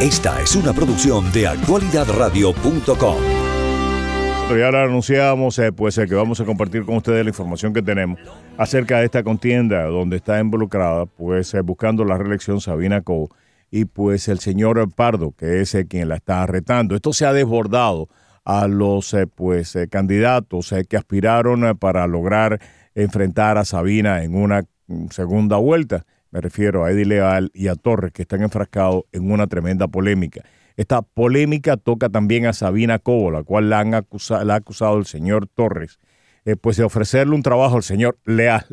Esta es una producción de actualidadradio.com. Ya lo anunciamos, eh, pues eh, que vamos a compartir con ustedes la información que tenemos acerca de esta contienda donde está involucrada, pues eh, buscando la reelección Sabina Coe y pues el señor Pardo, que es quien la está retando. Esto se ha desbordado a los pues candidatos que aspiraron para lograr enfrentar a Sabina en una mm, segunda vuelta. Me refiero a Eddie Leal y a Torres, que están enfrascados en una tremenda polémica. Esta polémica toca también a Sabina Cobo, la cual la, han la ha acusado el señor Torres, eh, pues de ofrecerle un trabajo al señor Leal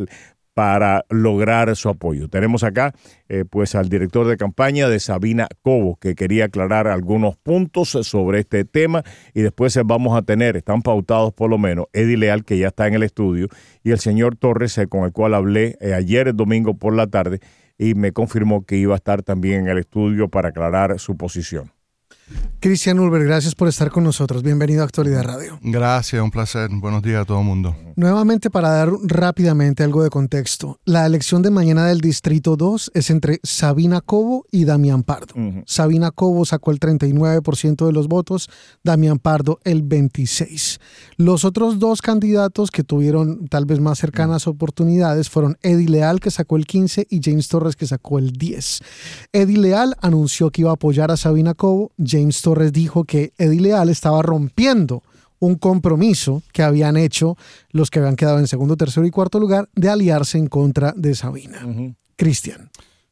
para lograr su apoyo. Tenemos acá eh, pues al director de campaña de Sabina Cobo, que quería aclarar algunos puntos sobre este tema y después vamos a tener, están pautados por lo menos, Eddie Leal, que ya está en el estudio, y el señor Torres, eh, con el cual hablé eh, ayer domingo por la tarde y me confirmó que iba a estar también en el estudio para aclarar su posición. Cristian Ulber, gracias por estar con nosotros. Bienvenido a Actualidad Radio. Gracias, un placer. Buenos días a todo el mundo. Nuevamente, para dar rápidamente algo de contexto, la elección de mañana del Distrito 2 es entre Sabina Cobo y Damián Pardo. Sabina Cobo sacó el 39% de los votos, Damián Pardo el 26%. Los otros dos candidatos que tuvieron tal vez más cercanas oportunidades fueron Eddie Leal, que sacó el 15%, y James Torres, que sacó el 10%. Eddie Leal anunció que iba a apoyar a Sabina Cobo. James Torres dijo que Eddie Leal estaba rompiendo un compromiso que habían hecho los que habían quedado en segundo, tercero y cuarto lugar de aliarse en contra de Sabina. Cristian.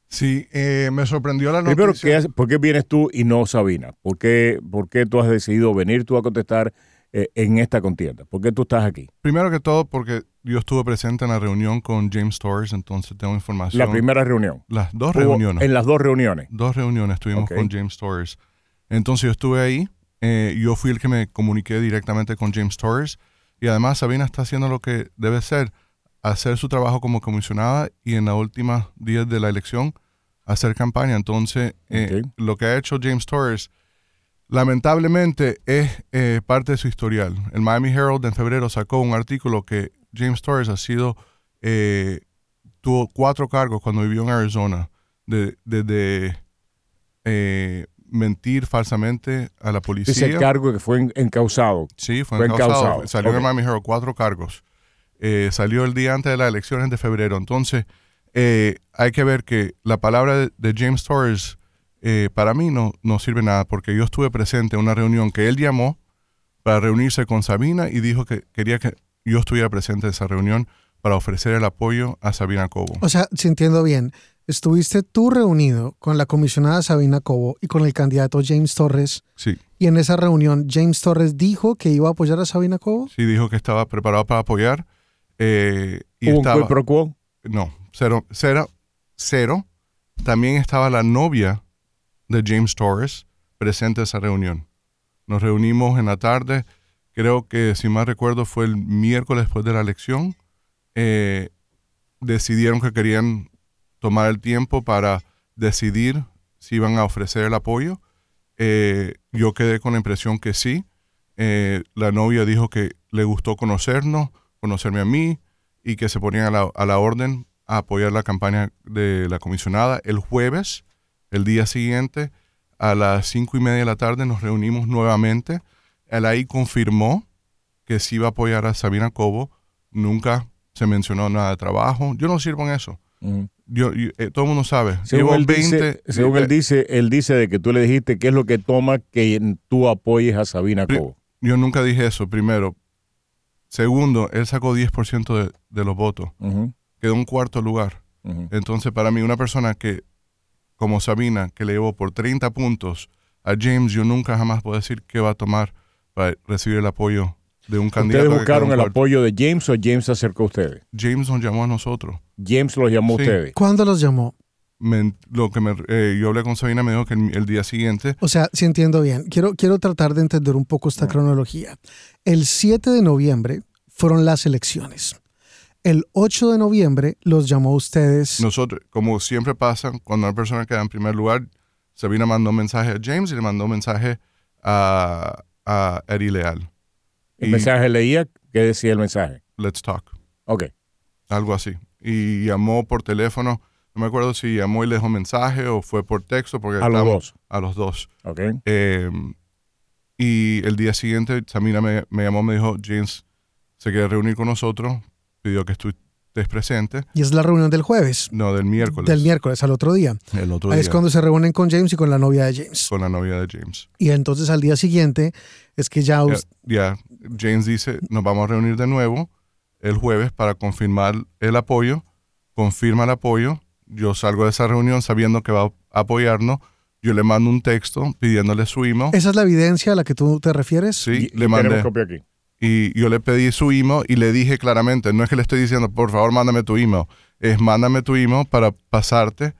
Sí, eh, me sorprendió la noticia. Primero, ¿por qué vienes tú y no Sabina? ¿Por qué, por qué tú has decidido venir tú a contestar eh, en esta contienda? ¿Por qué tú estás aquí? Primero que todo, porque yo estuve presente en la reunión con James Torres, entonces tengo información. La primera reunión. Las dos reuniones. En las dos reuniones. Dos reuniones estuvimos con James Torres. Entonces yo estuve ahí, eh, yo fui el que me comuniqué directamente con James Torres y además Sabina está haciendo lo que debe ser, hacer su trabajo como comisionada y en los últimos días de la elección hacer campaña. Entonces eh, lo que ha hecho James Torres lamentablemente es eh, parte de su historial. El Miami Herald en febrero sacó un artículo que James Torres ha sido, tuvo cuatro cargos cuando vivió en Arizona, desde de, mentir falsamente a la policía. Ese cargo que fue encausado. Sí, fue, encausado. Salió en Miami Herald cuatro cargos. Eh, salió el día antes de las elecciones de febrero. Entonces, eh, hay que ver que la palabra de, James Torres eh, para mí no, no sirve nada porque yo estuve presente en una reunión que él llamó para reunirse con Sabina y dijo que quería que yo estuviera presente en esa reunión para ofrecer el apoyo a Sabina Cobo. O sea, si entiendo bien, estuviste tú reunido con la comisionada Sabina Cobo y con el candidato James Torres. Sí. Y en esa reunión, James Torres dijo que iba a apoyar a Sabina Cobo. Sí, dijo que estaba preparado para apoyar. Eh, y ¿Hubo un pro quo? No, cero, cero, cero. También estaba la novia de James Torres presente en esa reunión. Nos reunimos en la tarde, creo que si mal recuerdo fue el miércoles después de la elección. Eh, decidieron que querían tomar el tiempo para decidir si iban a ofrecer el apoyo. Eh, yo quedé con la impresión que sí. Eh, la novia dijo que le gustó conocernos, conocerme a mí y que se ponían a la, a la orden a apoyar la campaña de la comisionada. El jueves, el día siguiente, a las cinco y media de la tarde nos reunimos nuevamente. Él ahí confirmó que sí iba a apoyar a Sabina Cobo. Nunca se mencionó nada de trabajo. Yo no sirvo en eso. Yo, eh, todo el mundo sabe. Según, él, dice, según él dice, él dice de que tú le dijiste qué es lo que toma que tú apoyes a Sabina Cobo. Yo nunca dije eso, primero. Segundo, él sacó 10% de, de, los votos. Quedó en cuarto lugar. Entonces, para mí, una persona que, como Sabina, que le llevó por 30 puntos a James, yo nunca jamás puedo decir qué va a tomar para recibir el apoyo de un candidato. ¿Ustedes buscaron el apoyo de James o James se acercó a ustedes? James nos llamó a nosotros. James los llamó a ustedes. ¿Cuándo los llamó? lo que me, eh, yo hablé con Sabina, me dijo que el, día siguiente. O sea, si entiendo bien, quiero, quiero tratar de entender un poco esta cronología. El 7 de noviembre fueron las elecciones. El 8 de noviembre los llamó a ustedes. Nosotros, como siempre pasa, cuando una persona queda en primer lugar, Sabina mandó un mensaje a James y le mandó un mensaje a, a Eddie Leal. ¿El mensaje leía? ¿Qué decía el mensaje? Let's talk. Ok. Algo así. Y llamó por teléfono. No me acuerdo si llamó y le dejó mensaje o fue por texto. Porque a los dos. A los dos. Ok. Eh, y el día siguiente, Samina me, me, llamó, me dijo, James se quiere reunir con nosotros, pidió que estés presente. ¿Y es la reunión del jueves? No, del miércoles. Del miércoles, al otro día. El otro Ahí día. es cuando se reúnen con James y con la novia de James. Con la novia de James. Y entonces al día siguiente es que ya... Ya, James dice, nos vamos a reunir de nuevo el jueves para confirmar el apoyo, confirma el apoyo, yo salgo de esa reunión sabiendo que va a apoyarnos, yo le mando un texto pidiéndole su email. ¿Esa es la evidencia a la que tú te refieres? Sí, Y- le mandé. Tenemos copia aquí. Y yo le pedí su email y le dije claramente, no es que le estoy diciendo, por favor, mándame tu email, es mándame tu email para pasarte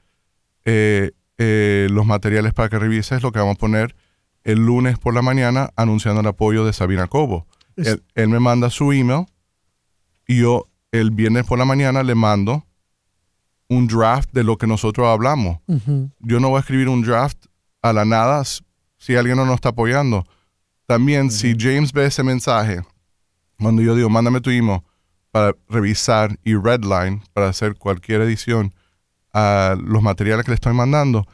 eh, eh, los materiales para que revises lo que vamos a poner el lunes por la mañana anunciando el apoyo de Sabina Cobo. Es- Él, él me manda su email y yo el viernes por la mañana le mando un draft de lo que nosotros hablamos. Yo no voy a escribir un draft a la nada si alguien no nos está apoyando. También, si James ve ese mensaje, cuando yo digo, mándame tu email para revisar y redline, para hacer cualquier edición a los materiales que le estoy mandando,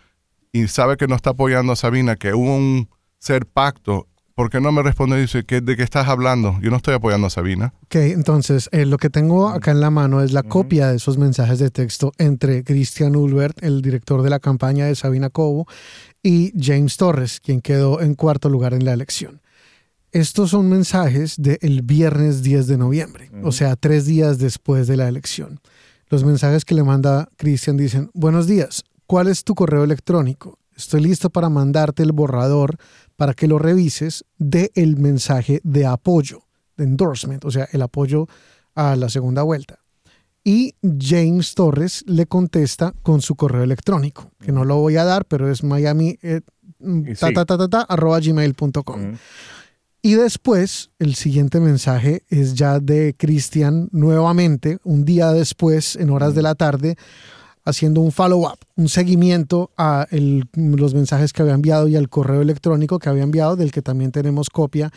y sabe que no está apoyando a Sabina, que hubo un ser pacto, ¿por qué no me responde y dice, ¿qué, ¿de qué estás hablando? Yo no estoy apoyando a Sabina. Ok, entonces eh, lo que tengo acá en la mano es la copia de esos mensajes de texto entre Christian Ulbert, el director de la campaña de Sabina Cobo, y James Torres, quien quedó en cuarto lugar en la elección. Estos son mensajes del viernes 10 de noviembre, o sea, tres días después de la elección. Los mensajes que le manda Christian dicen, buenos días, ¿cuál es tu correo electrónico? Estoy listo para mandarte el borrador para que lo revises de el mensaje de apoyo, de endorsement, o sea, el apoyo a la segunda vuelta. Y James Torres le contesta con su correo electrónico, que no lo voy a dar, pero es miami eh, ta, ta, ta, ta, ta, arroba gmail.com. Y después, el siguiente mensaje es ya de Cristian nuevamente, un día después, en horas de la tarde, haciendo un follow-up, un seguimiento a los mensajes que había enviado y al correo electrónico que había enviado, del que también tenemos copia,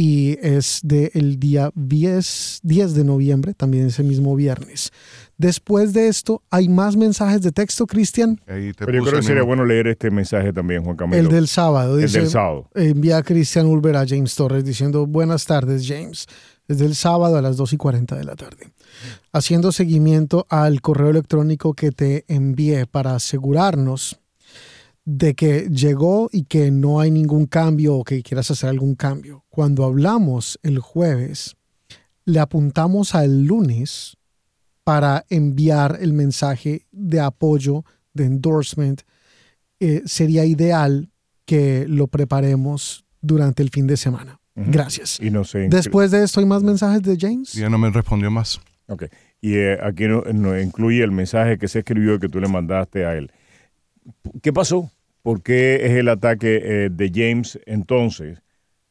y es del día 10, 10 de noviembre, también ese mismo viernes. Después de esto, ¿hay más mensajes de texto, Cristian? Pero yo creo que el sería bueno leer este mensaje también, Juan Camilo. El del sábado. El Dice, del sábado. envía a Cristian Ulver a James Torres diciendo buenas tardes James, desde el sábado a las 2 y 40 de la tarde. Haciendo seguimiento al correo electrónico que te envié para asegurarnos de que llegó y que no hay ningún cambio o que quieras hacer algún cambio. Cuando hablamos el jueves, le apuntamos al lunes para enviar el mensaje de apoyo, de endorsement. Eh, sería ideal que lo preparemos durante el fin de semana. Gracias. Y no sé. Después de esto, ¿hay más mensajes de James? Ya no me respondió más. Ok. Y eh, aquí no, no incluye el mensaje que se escribió y que tú le mandaste a él. ¿Qué pasó? ¿Por qué es el ataque eh, de James entonces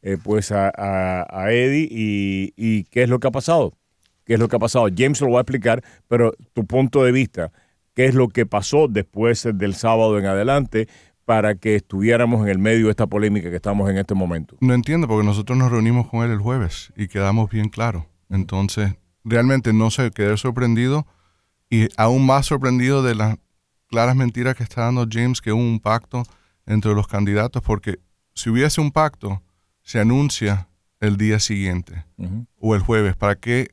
eh, pues a, Eddie y, qué es lo que ha pasado? ¿Qué es lo que ha pasado? James lo va a explicar, pero tu punto de vista, ¿qué es lo que pasó después del sábado en adelante para que estuviéramos en el medio de esta polémica que estamos en este momento? No entiendo porque nosotros nos reunimos con él el jueves y quedamos bien claros. Entonces, realmente no sé, quedé sorprendido y aún más sorprendido de las claras mentiras que está dando James que hubo un pacto entre los candidatos porque si hubiese un pacto, se anuncia el día siguiente o el jueves. ¿Para qué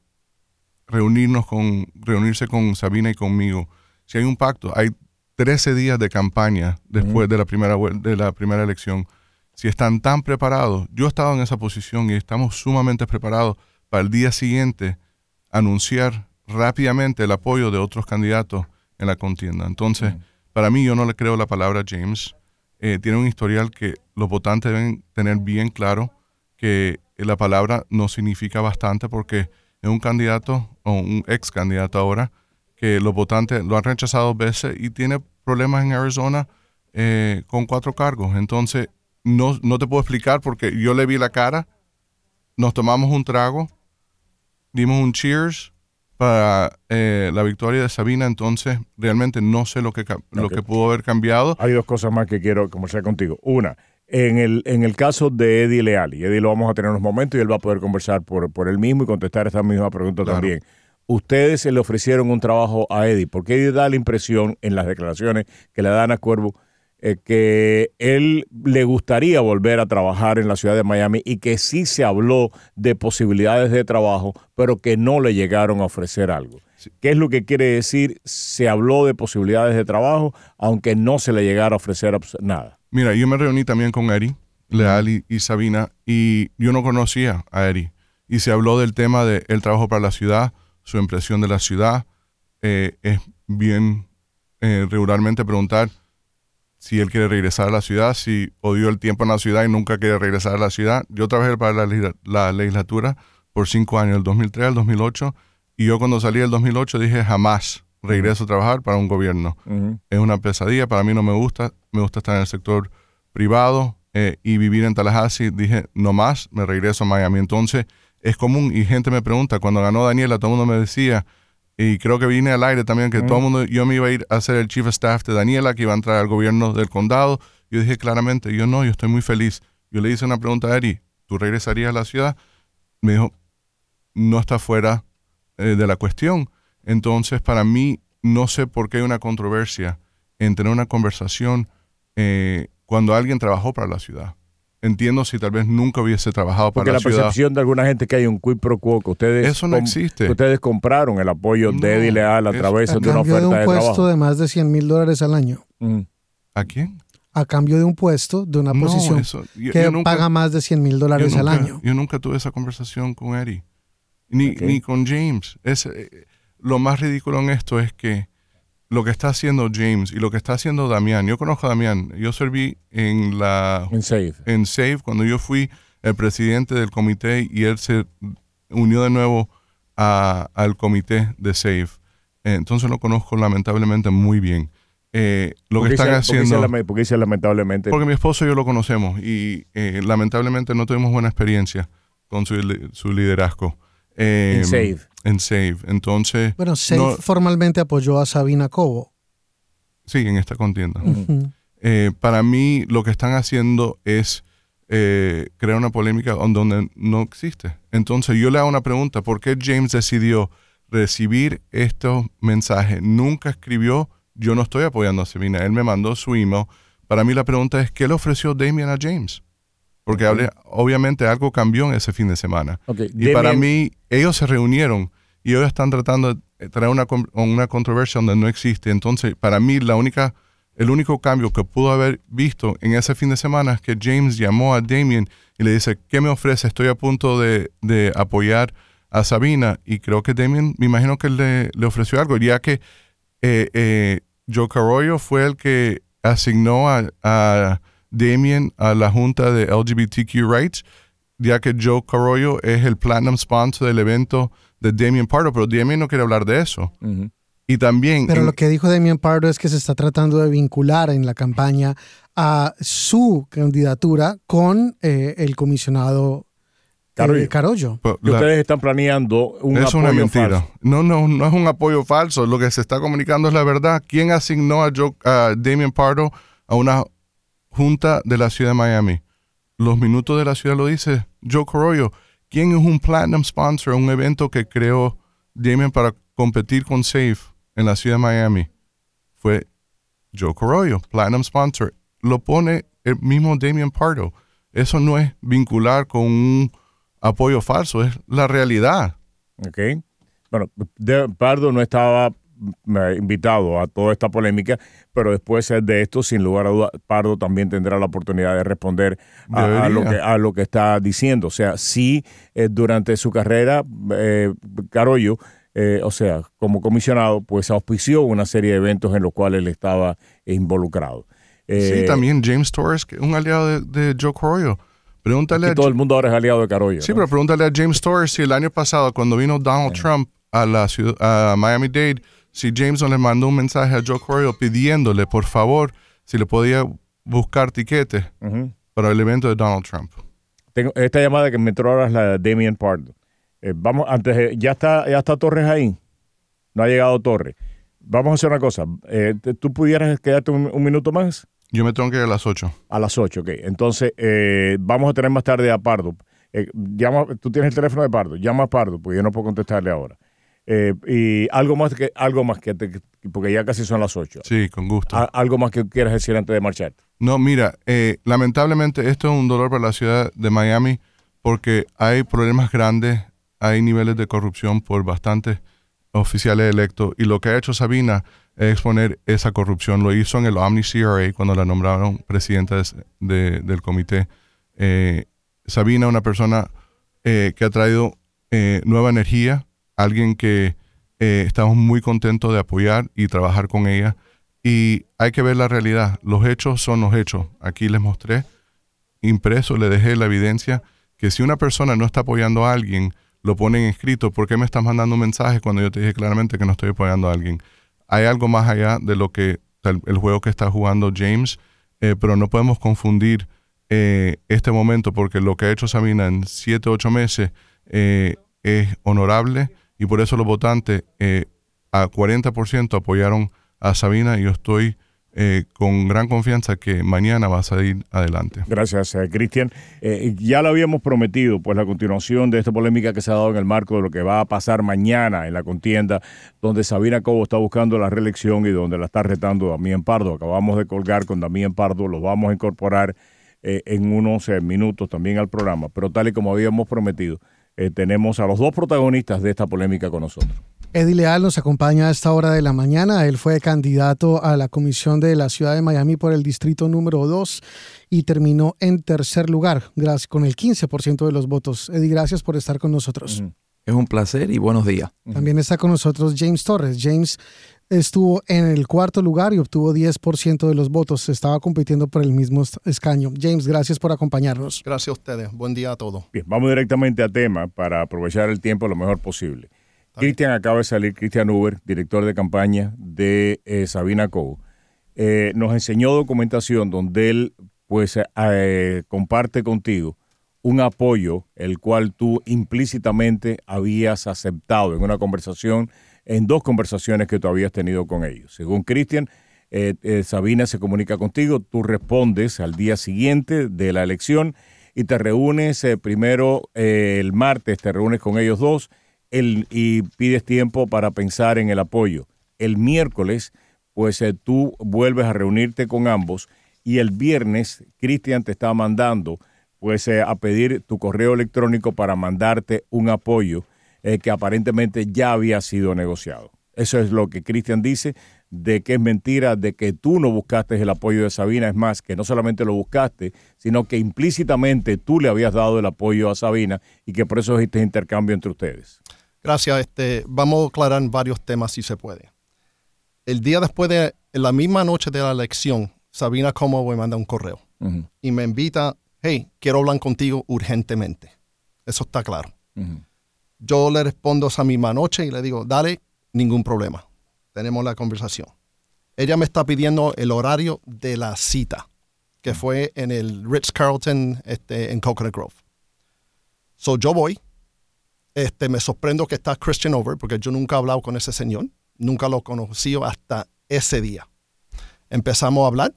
reunirnos con, reunirse con Sabina y conmigo? Si hay un pacto, hay 13 días de campaña después de, la primera, de la primera elección. Si están tan preparados, yo he estado en esa posición y estamos sumamente preparados para el día siguiente anunciar rápidamente el apoyo de otros candidatos en la contienda. Entonces, para mí yo no le creo la palabra James. Eh, tiene un historial que los votantes deben tener bien claro que la palabra no significa bastante porque es un candidato o un ex candidato ahora que los votantes lo han rechazado dos veces y tiene problemas en Arizona eh, con cuatro cargos. Entonces, no, no te puedo explicar porque yo le vi la cara, nos tomamos un trago, dimos un cheers para eh, la victoria de Sabina, entonces realmente no sé lo que, lo que pudo haber cambiado. Hay dos cosas más que quiero conversar contigo. Una, en el, en el caso de Eddie Leal, y Eddie lo vamos a tener en unos momentos y él va a poder conversar por, por él mismo y contestar esta misma pregunta Claro. también. ustedes se le ofrecieron un trabajo a Eddie, porque Eddie da la impresión en las declaraciones que le dan a Cuervo eh, que él le gustaría volver a trabajar en la ciudad de Miami y que sí se habló de posibilidades de trabajo, pero que no le llegaron a ofrecer algo. ¿Qué es lo que quiere decir? Se habló de posibilidades de trabajo, aunque no se le llegara a ofrecer nada. Mira, yo me reuní también con Eri Leal y, Sabina y yo no conocía a Eri. Y se habló del tema del trabajo para la ciudad, su impresión de la ciudad. Eh, es bien eh, regularmente preguntar si él quiere regresar a la ciudad, si odió el tiempo en la ciudad y nunca quiere regresar a la ciudad. Yo trabajé para la, legislatura por cinco años, del 2003 al 2008, y yo cuando salí del 2008 dije jamás regreso a trabajar para un gobierno. Es una pesadilla, para mí no me gusta, me gusta estar en el sector privado eh, y vivir en Tallahassee. Dije, no más, me regreso a Miami. Entonces, es común y gente me pregunta, cuando ganó Daniela, todo el mundo me decía, y creo que vine al aire también que todo el mundo, yo me iba a ir a ser el chief of staff de Daniela, que iba a entrar al gobierno del condado. Yo dije claramente, yo no, yo estoy muy feliz. Yo le hice una pregunta a Eri, ¿tú regresarías a la ciudad? Me dijo, no está fuera eh, de la cuestión. Entonces, para mí, no sé por qué hay una controversia en tener una conversación eh, cuando alguien trabajó para la ciudad entiendo si tal vez nunca hubiese trabajado para la, ciudad. Porque la percepción de alguna gente que hay un quid pro quo, que ustedes, Eso no existe. ustedes compraron el apoyo de Eddie Leal a través de una oferta de, un puesto de más de 100 mil dólares al año. ¿A quién? A cambio de un puesto, de una posición que paga más de 100 mil dólares al año. Yo nunca tuve esa conversación con Eddie, ni, ni con James. Es, eh, lo más ridículo en esto es que lo que está haciendo James y lo que está haciendo Damián. Yo conozco a Damián. Yo serví en la... En SAFE. En SAFE cuando yo fui el presidente del comité y él se unió de nuevo al comité de SAFE. Entonces lo conozco lamentablemente muy bien. Eh, lo que están haciendo... ¿Por qué dice lamentablemente? Porque mi esposo y yo lo conocemos y eh, lamentablemente no tuvimos buena experiencia con su, su liderazgo. En em, SAFE en SAVE. Entonces. Bueno, SAVE formalmente apoyó a Sabina Cobo. Sí, en esta contienda. Eh, para mí, lo que están haciendo es eh, crear una polémica donde no existe. Entonces, yo le hago una pregunta: ¿por qué James decidió recibir estos mensajes? Nunca escribió, yo no estoy apoyando a Sabina. Él me mandó su email. Para mí, la pregunta es: ¿qué le ofreció Damien a James? Porque obviamente algo cambió en ese fin de semana. Y para mí, ellos se reunieron y ellos están tratando de traer una, una controversia donde no existe. Entonces, para mí, la única, el único cambio que pudo haber visto en ese fin de semana es que James llamó a Damien y le dice, ¿qué me ofrece? Estoy a punto de, apoyar a Sabina. Y creo que Damien, me imagino que le, le ofreció algo, ya que eh, eh, Joe Carollo fue el que asignó a Damien a la Junta de LGBTQ Rights, ya que Joe Carollo es el platinum sponsor del evento de Damien Pardo, pero Damien no quiere hablar de eso. Y también... Pero lo que dijo Damien Pardo es que se está tratando de vincular en la campaña a su candidatura con eh, el comisionado eh, Carollo. ustedes están planeando un es una mentira. No, no, no es un apoyo falso. Lo que se está comunicando es la verdad. ¿Quién asignó a, Joe, a Damien Pardo a una Junta de la Ciudad de Miami. Los minutos de la ciudad lo dice Joe Corroyo. ¿Quién es un Platinum Sponsor, un evento que creó Damien para competir con Safe en la ciudad de Miami? Fue Joe Corroyo, Platinum Sponsor. Lo pone el mismo Damien Pardo. Eso no es vincular con un apoyo falso, es la realidad. Ok. Bueno, Pardo no estaba invitado a toda esta polémica, pero después de esto, sin lugar a dudas, Pardo también tendrá la oportunidad de responder a, lo, que, a lo que está diciendo. O sea, sí, eh, durante su carrera, eh, Carollo, eh, o sea, como comisionado, pues auspició una serie de eventos en los cuales él estaba involucrado. sí, también James Torres, un aliado de, Joe Carollo. Pregúntale a todo el mundo ahora es aliado de Carollo. Sí, pero pregúntale a James Torres si el año pasado, cuando vino Donald Trump a la ciudad, a Miami-Dade, si Jameson le mandó un mensaje a Joe Corio pidiéndole, por favor, si le podía buscar tiquetes para el evento de Donald Trump. Tengo esta llamada que me entró ahora es la de Damien Pardo. Eh, vamos, antes, ¿ya está, ¿ya está Torres ahí? No ha llegado Torres. Vamos a hacer una cosa. Eh, ¿Tú pudieras quedarte un, minuto más? Yo me tengo que ir a las 8. A las 8, ok. Entonces, eh, vamos a tener más tarde a Pardo. llama, tú tienes el teléfono de Pardo. Llama a Pardo, porque yo no puedo contestarle ahora. Eh, y algo más que algo más que te, porque ya casi son las 8. Sí, con gusto. algo más que quieras decir antes de marchar. No, mira, eh, lamentablemente esto es un dolor para la ciudad de Miami porque hay problemas grandes, hay niveles de corrupción por bastantes oficiales electos y lo que ha hecho Sabina es exponer esa corrupción. Lo hizo en el Omni CRA cuando la nombraron presidenta del comité. Eh, Sabina, una persona eh, que ha traído nueva energía, alguien que estamos muy contentos de apoyar y trabajar con ella. Y hay que ver la realidad. Los hechos son los hechos. Aquí les mostré, impreso, le dejé la evidencia que si una persona no está apoyando a alguien, lo ponen escrito. ¿Por qué me estás mandando un mensaje cuando yo te dije claramente que no estoy apoyando a alguien? Hay algo más allá de lo que el, juego que está jugando James, eh, pero no podemos confundir eh, este momento porque lo que ha hecho Sabina en siete, ocho meses eh, es honorable y por eso los votantes a 40% apoyaron a Sabina y yo estoy eh, con gran confianza que mañana va a salir adelante. Gracias, eh, Cristian. Eh, ya lo habíamos prometido, pues la continuación de esta polémica que se ha dado en el marco de lo que va a pasar mañana en la contienda, donde Sabina Cobo está buscando la reelección y donde la está retando Damián Pardo. Acabamos de colgar con Damián Pardo, lo vamos a incorporar en unos minutos también al programa, pero tal y como habíamos prometido, tenemos a los dos protagonistas de esta polémica con nosotros. Eddie Leal nos acompaña a esta hora de la mañana. Él fue candidato a la comisión de la ciudad de Miami por el distrito número 2 y terminó en tercer lugar, gracias, con el 15% de los votos. Eddie, gracias por estar con nosotros. Es un placer y buenos días. También está con nosotros James Torres. James estuvo en el cuarto lugar y obtuvo 10% de los votos. Estaba compitiendo por el mismo escaño. James, gracias por acompañarnos. Gracias a ustedes. Buen día a todos. Bien, vamos directamente a tema para aprovechar el tiempo lo mejor posible. Cristian acaba de salir, Cristian Uber, director de campaña de eh, Sabina Coe, eh, nos enseñó documentación donde él pues eh, comparte contigo un apoyo el cual tú implícitamente habías aceptado en una conversación, en dos conversaciones que tú habías tenido con ellos. Según Cristian, Sabina se comunica contigo, tú respondes al día siguiente de la elección y te reúnes primero el martes, te reúnes con ellos dos y pides tiempo para pensar en el apoyo. El miércoles, pues eh, tú vuelves a reunirte con ambos y el viernes Cristian te está mandando pues eh, a pedir tu correo electrónico para mandarte un apoyo eh, que aparentemente ya había sido negociado. Eso es lo que Cristian dice, de que es mentira, de que tú no buscaste el apoyo de Sabina. Es más, que no solamente lo buscaste, sino que implícitamente tú le habías dado el apoyo a Sabina y que por eso este intercambio entre ustedes. Gracias. Este, vamos a aclarar varios temas si se puede. El día después de la misma noche de la elección, Sabina Como me manda un correo y me invita, hey, quiero hablar contigo urgentemente. Eso está claro. Yo le respondo esa misma noche y le digo, dale, ningún problema. Tenemos la conversación. Ella me está pidiendo el horario de la cita, que fue en el Ritz Carlton este, en Coconut Grove. So yo voy, este, me sorprendo que está Christian Over, porque yo nunca he hablado con ese señor, nunca lo conocí hasta ese día. Empezamos a hablar,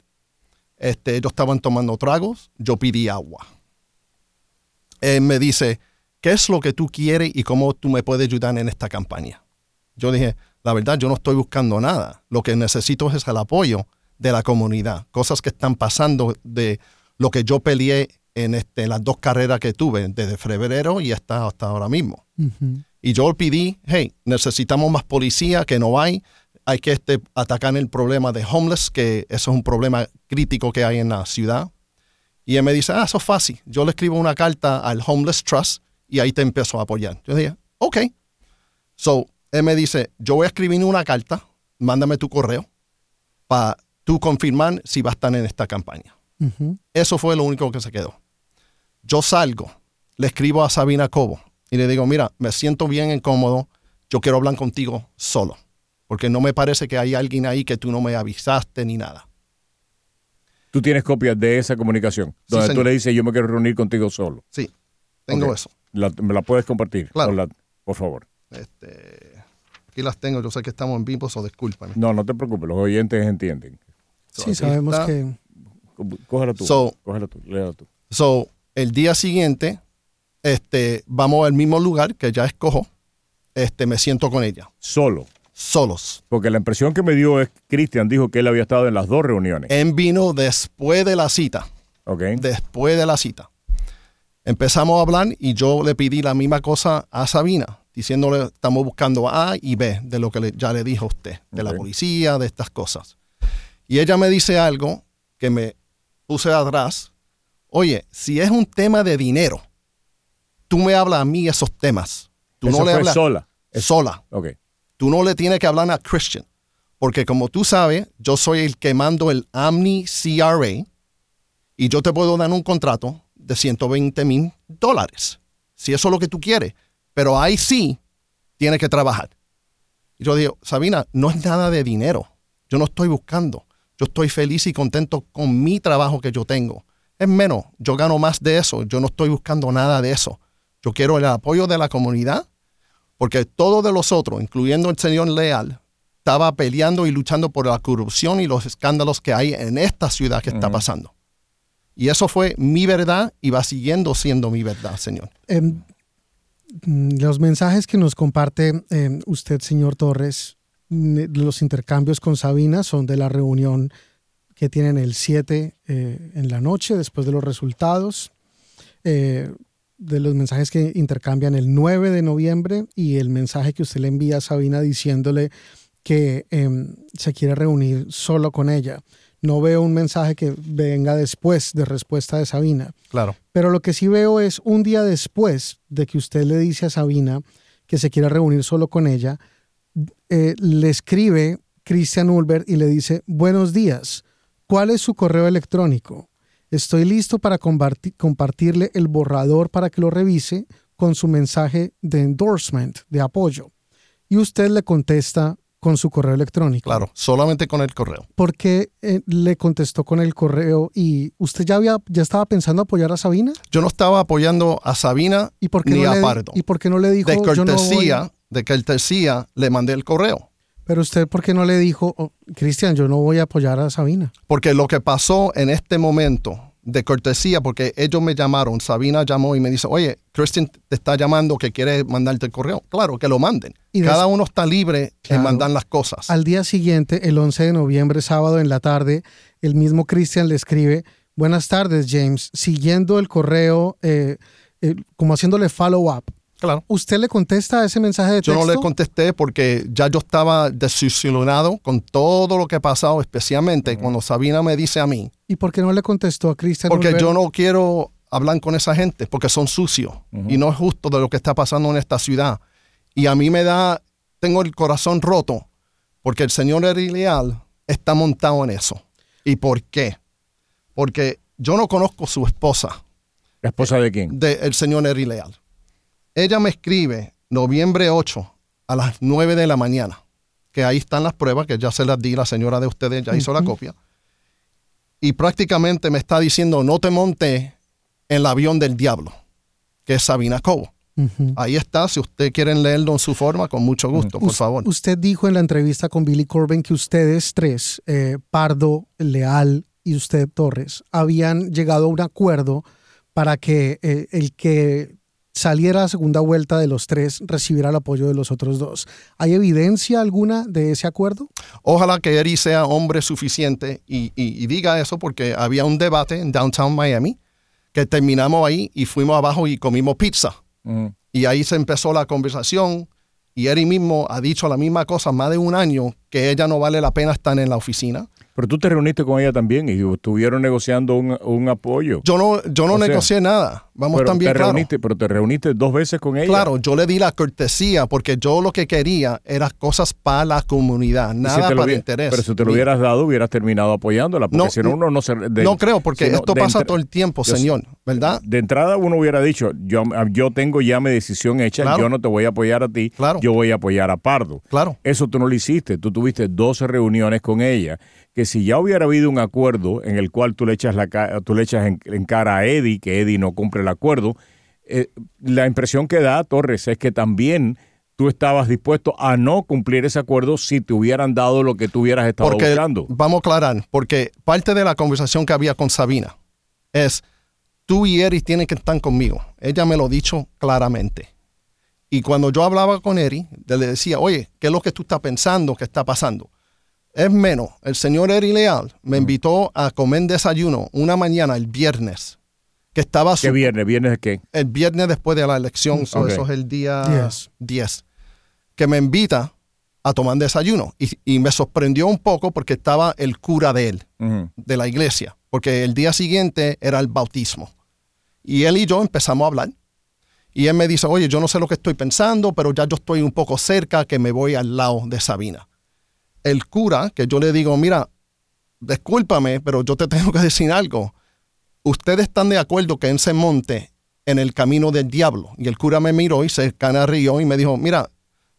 este, ellos estaban tomando tragos, yo pedí agua. Él me dice, ¿qué es lo que tú quieres y cómo tú me puedes ayudar en esta campaña? Yo dije, la verdad, yo no estoy buscando nada. Lo que necesito es el apoyo de la comunidad. Cosas que están pasando de lo que yo peleé en este, las dos carreras que tuve, desde febrero y hasta, hasta ahora mismo. Y yo pedí, hey, necesitamos más policía, que no hay, hay que este, atacar el problema de homeless, que eso es un problema crítico que hay en la ciudad. Y él me dice, ah, eso es fácil. Yo le escribo una carta al Homeless Trust y ahí te empezó a apoyar. Yo dije, ok. So, él me dice, yo voy a escribir una carta, mándame tu correo para tú confirmar si va a estar en esta campaña. Eso fue lo único que se quedó. Yo salgo, le escribo a Sabina Cobo y le digo, mira, me siento bien incómodo, yo quiero hablar contigo solo, porque no me parece que hay alguien ahí que tú no me avisaste ni nada. ¿Tú tienes copias de esa comunicación? Donde tú le dices, yo me quiero reunir contigo solo. Sí, tengo eso. ¿Me la puedes compartir? Claro. por favor. Este, aquí las tengo, yo sé que estamos en vivo, o discúlpame. No, no te preocupes, los oyentes entienden. sí, sabemos que... Cógelo tú, so, cógelo tú, léalo tú. So, el día siguiente, este, vamos al mismo lugar que ya escojo. este, me siento con ella. Solo. Solos. Porque la impresión que me dio es Cristian dijo que él había estado en las dos reuniones. Él vino después de la cita. Ok. Después de la cita. Empezamos a hablar y yo le pedí la misma cosa a Sabina, diciéndole, estamos buscando A y B de lo que le- ya le dijo a usted, de la policía, de estas cosas. Y ella me dice algo que me puse atrás. Oye, si es un tema de dinero, tú me hablas a mí esos temas. Tú Eso no le hablas sola. sola. Ok. Tú no le tienes que hablar a Christian. Porque como tú sabes, yo soy el que mando el Omni CRA y yo te puedo dar un contrato de 120 mil dólares. Si eso es lo que tú quieres. Pero ahí sí tienes que trabajar. Y yo digo, Sabina, no es nada de dinero. Yo no estoy buscando. Yo estoy feliz y contento con mi trabajo que yo tengo. Es menos, yo gano más de eso. Yo no estoy buscando nada de eso. Yo quiero el apoyo de la comunidad porque todos de los otros, incluyendo el señor Leal, estaba peleando y luchando por la corrupción y los escándalos que hay en esta ciudad que está pasando. Y eso fue mi verdad y va siguiendo siendo mi verdad, señor. Em, mm, los mensajes que nos comparte em, usted, señor Torres, los intercambios con Sabina son de la reunión que tienen el 7 eh, en la noche después de los resultados, eh, de los mensajes que intercambian el 9 de noviembre y el mensaje que usted le envía a Sabina diciéndole que em, se quiere reunir solo con ella. No veo un mensaje que venga después de respuesta de Sabina. Claro. Pero lo que sí veo es un día después de que usted le dice a Sabina que se quiere reunir solo con ella, eh, le escribe Christian Ulbert y le dice, buenos días, ¿cuál es su correo electrónico? Estoy listo para comparti- compartirle el borrador para que lo revise con su mensaje de endorsement, de apoyo. Y usted le contesta con su correo electrónico. Claro, solamente con el correo. ¿Por qué eh, le contestó con el correo y usted ya había ya estaba pensando apoyar a Sabina? Yo no estaba apoyando a Sabina ¿Y por qué ni no a le, Pardo. ¿Y por qué no le dijo De yo no voy"? cortesía, de cortesía, le mandé el correo. Pero usted, ¿por qué no le dijo, "Oh, Cristian, yo no voy a apoyar a Sabina? Porque lo que pasó en este momento de cortesía, porque ellos me llamaron, Sabina llamó y me dice, oye, Christian te está llamando que quiere mandarte el correo. Claro, que lo manden. Y Cada uno está libre Claro. en mandar las cosas. Al día siguiente, el 11 de noviembre, sábado en la tarde, el mismo Cristian le escribe, buenas tardes, James, siguiendo el correo, eh, eh, como haciéndole follow-up. Claro. ¿Usted le contesta a ese mensaje de Yo texto? no le contesté porque ya yo estaba desilusionado con todo lo que ha pasado, especialmente cuando Sabina me dice a mí, ¿Y por qué no le contestó a Cristian? porque yo no quiero hablar con esa gente, porque son sucios y no es justo de lo que está pasando en esta ciudad. Y a mí me da, tengo el corazón roto, porque el señor Eri Leal está montado en eso. ¿Y por qué? Porque yo no conozco su esposa, ¿La esposa de quién? del señor Eri Leal. Ella me escribe noviembre 8 a las 9 de la mañana, que ahí están las pruebas, que ya se las di, la señora de ustedes ya hizo la copia. Y prácticamente me está diciendo, no te monte en el avión del diablo, que es Sabina Cobo. Ahí está, si ustedes quieren leerlo en su forma, con mucho gusto, por favor. Usted dijo en la entrevista con Billy Corbin que ustedes tres, eh, Pardo, Leal y usted, Torres, habían llegado a un acuerdo para que eh, el que saliera a segunda vuelta de los tres recibiera el apoyo de los otros dos. ¿Hay evidencia alguna de ese acuerdo? Ojalá que Eri sea hombre suficiente y, y- y diga eso porque había un debate en Downtown Miami que terminamos ahí y fuimos abajo y comimos pizza. Ujú. Y ahí se empezó la conversación y Eri mismo ha dicho la misma cosa más de un año que ella no vale la pena estar en la oficina. Pero tú te reuniste con ella también y estuvieron negociando un, un apoyo. Yo no, yo no O sea, negocié nada. Vamos pero también te claro. reuniste, pero te reuniste dos veces con ella. Claro, yo le di la cortesía porque yo lo que quería era cosas para la comunidad, si nada para hubiera- interés. Pero si te lo hubieras dado, hubieras terminado apoyándola. Porque No, si no, uno no se. de- no creo, porque esto pasa todo el tiempo, yo- señor, ¿verdad? De entrada uno hubiera dicho, yo, yo tengo ya mi decisión hecha, Claro. yo no te voy a apoyar a ti, Claro. yo voy a apoyar a Pardo. Claro. Eso tú no lo hiciste, tú tuviste 12 reuniones con ella, que si ya hubiera habido un acuerdo en el cual tú le echas, la, tú le echas en, en cara a Eddie, que Eddie no cumple el acuerdo, eh, la impresión que da Torres es que también tú estabas dispuesto a no cumplir ese acuerdo si te hubieran dado lo que tú hubieras estado Porque, buscando. vamos a aclarar, porque parte de la conversación que había con Sabina es, tú y Eri tienen que estar conmigo. Ella me lo ha dicho claramente. Y cuando yo hablaba con Eri, le decía, oye, ¿qué es lo que tú estás pensando que está pasando? Es menos, el señor Eri Leal me invitó a comer desayuno una mañana el viernes. Que estaba ¿Qué viernes? ¿Viernes de qué? El viernes después de la elección, eso es el día 10. Que me invita a tomar desayuno. Y, me sorprendió un poco porque estaba el cura de él, de la iglesia, porque el día siguiente era el bautismo. Y él y yo empezamos a hablar. Y él me dice, oye, yo no sé lo que estoy pensando, pero ya yo estoy un poco cerca que me voy al lado de Sabina. El cura, que yo le digo, mira, discúlpame, pero yo te tengo que decir algo. Ustedes están de acuerdo que él se monte en el camino del diablo. Y el cura me miró y se canarrió y me dijo, mira,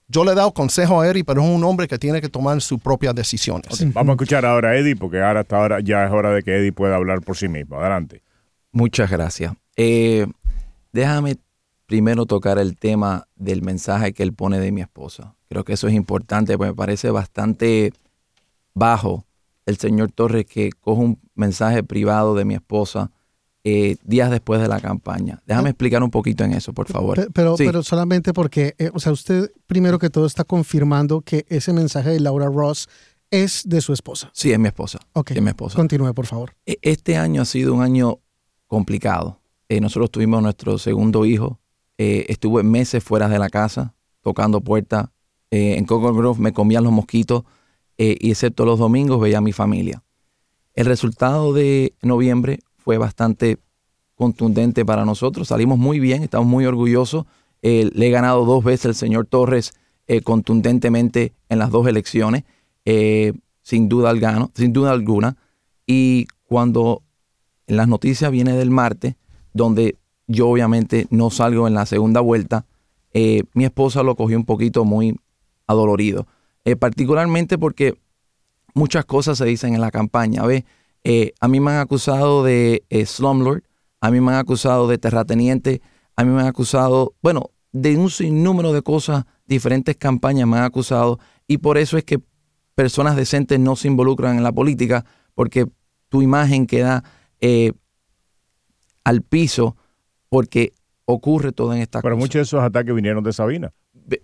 yo le he dado consejo a Eddie, pero es un hombre que tiene que tomar sus propias decisiones. Vamos a escuchar ahora a Eddie, porque ahora hasta ahora ya es hora de que Eddie pueda hablar por sí mismo. Adelante. Muchas gracias. Eh, déjame primero tocar el tema del mensaje que él pone de mi esposa. Creo que eso es importante, porque me parece bastante bajo el señor Torres que coge un mensaje privado de mi esposa eh, días después de la campaña. Déjame ah. explicar un poquito en eso, por favor. Pero, pero solamente porque, eh, o sea, usted primero que todo está confirmando que ese mensaje de Laura Ross es de su esposa. Sí, es mi esposa. Ok. Es mi esposa. Continúe, por favor. E, este año ha sido un año complicado. Eh, nosotros tuvimos nuestro segundo hijo. estuve meses fuera de la casa, tocando puertas. en Coco Grove me comían los mosquitos y excepto los domingos veía a mi familia. El resultado de noviembre fue bastante contundente para nosotros. Salimos muy bien, estamos muy orgullosos. Eh, le he ganado dos veces al señor Torres eh, contundentemente en las dos elecciones, eh, sin, duda sin duda alguna. Y cuando las noticias viene del martes, donde yo obviamente no salgo en la segunda vuelta, mi esposa lo cogió un poquito muy adolorido. particularmente porque muchas cosas se dicen en la campaña. Eh, a mí me han acusado de eh, slumlord, a mí me han acusado de terrateniente, a mí me han acusado, bueno, de un sinnúmero de cosas, diferentes campañas me han acusado y por eso es que personas decentes no se involucran en la política porque tu imagen queda eh, al piso porque ocurre todo en esta Pero muchos de esos ataques vinieron de Sabina.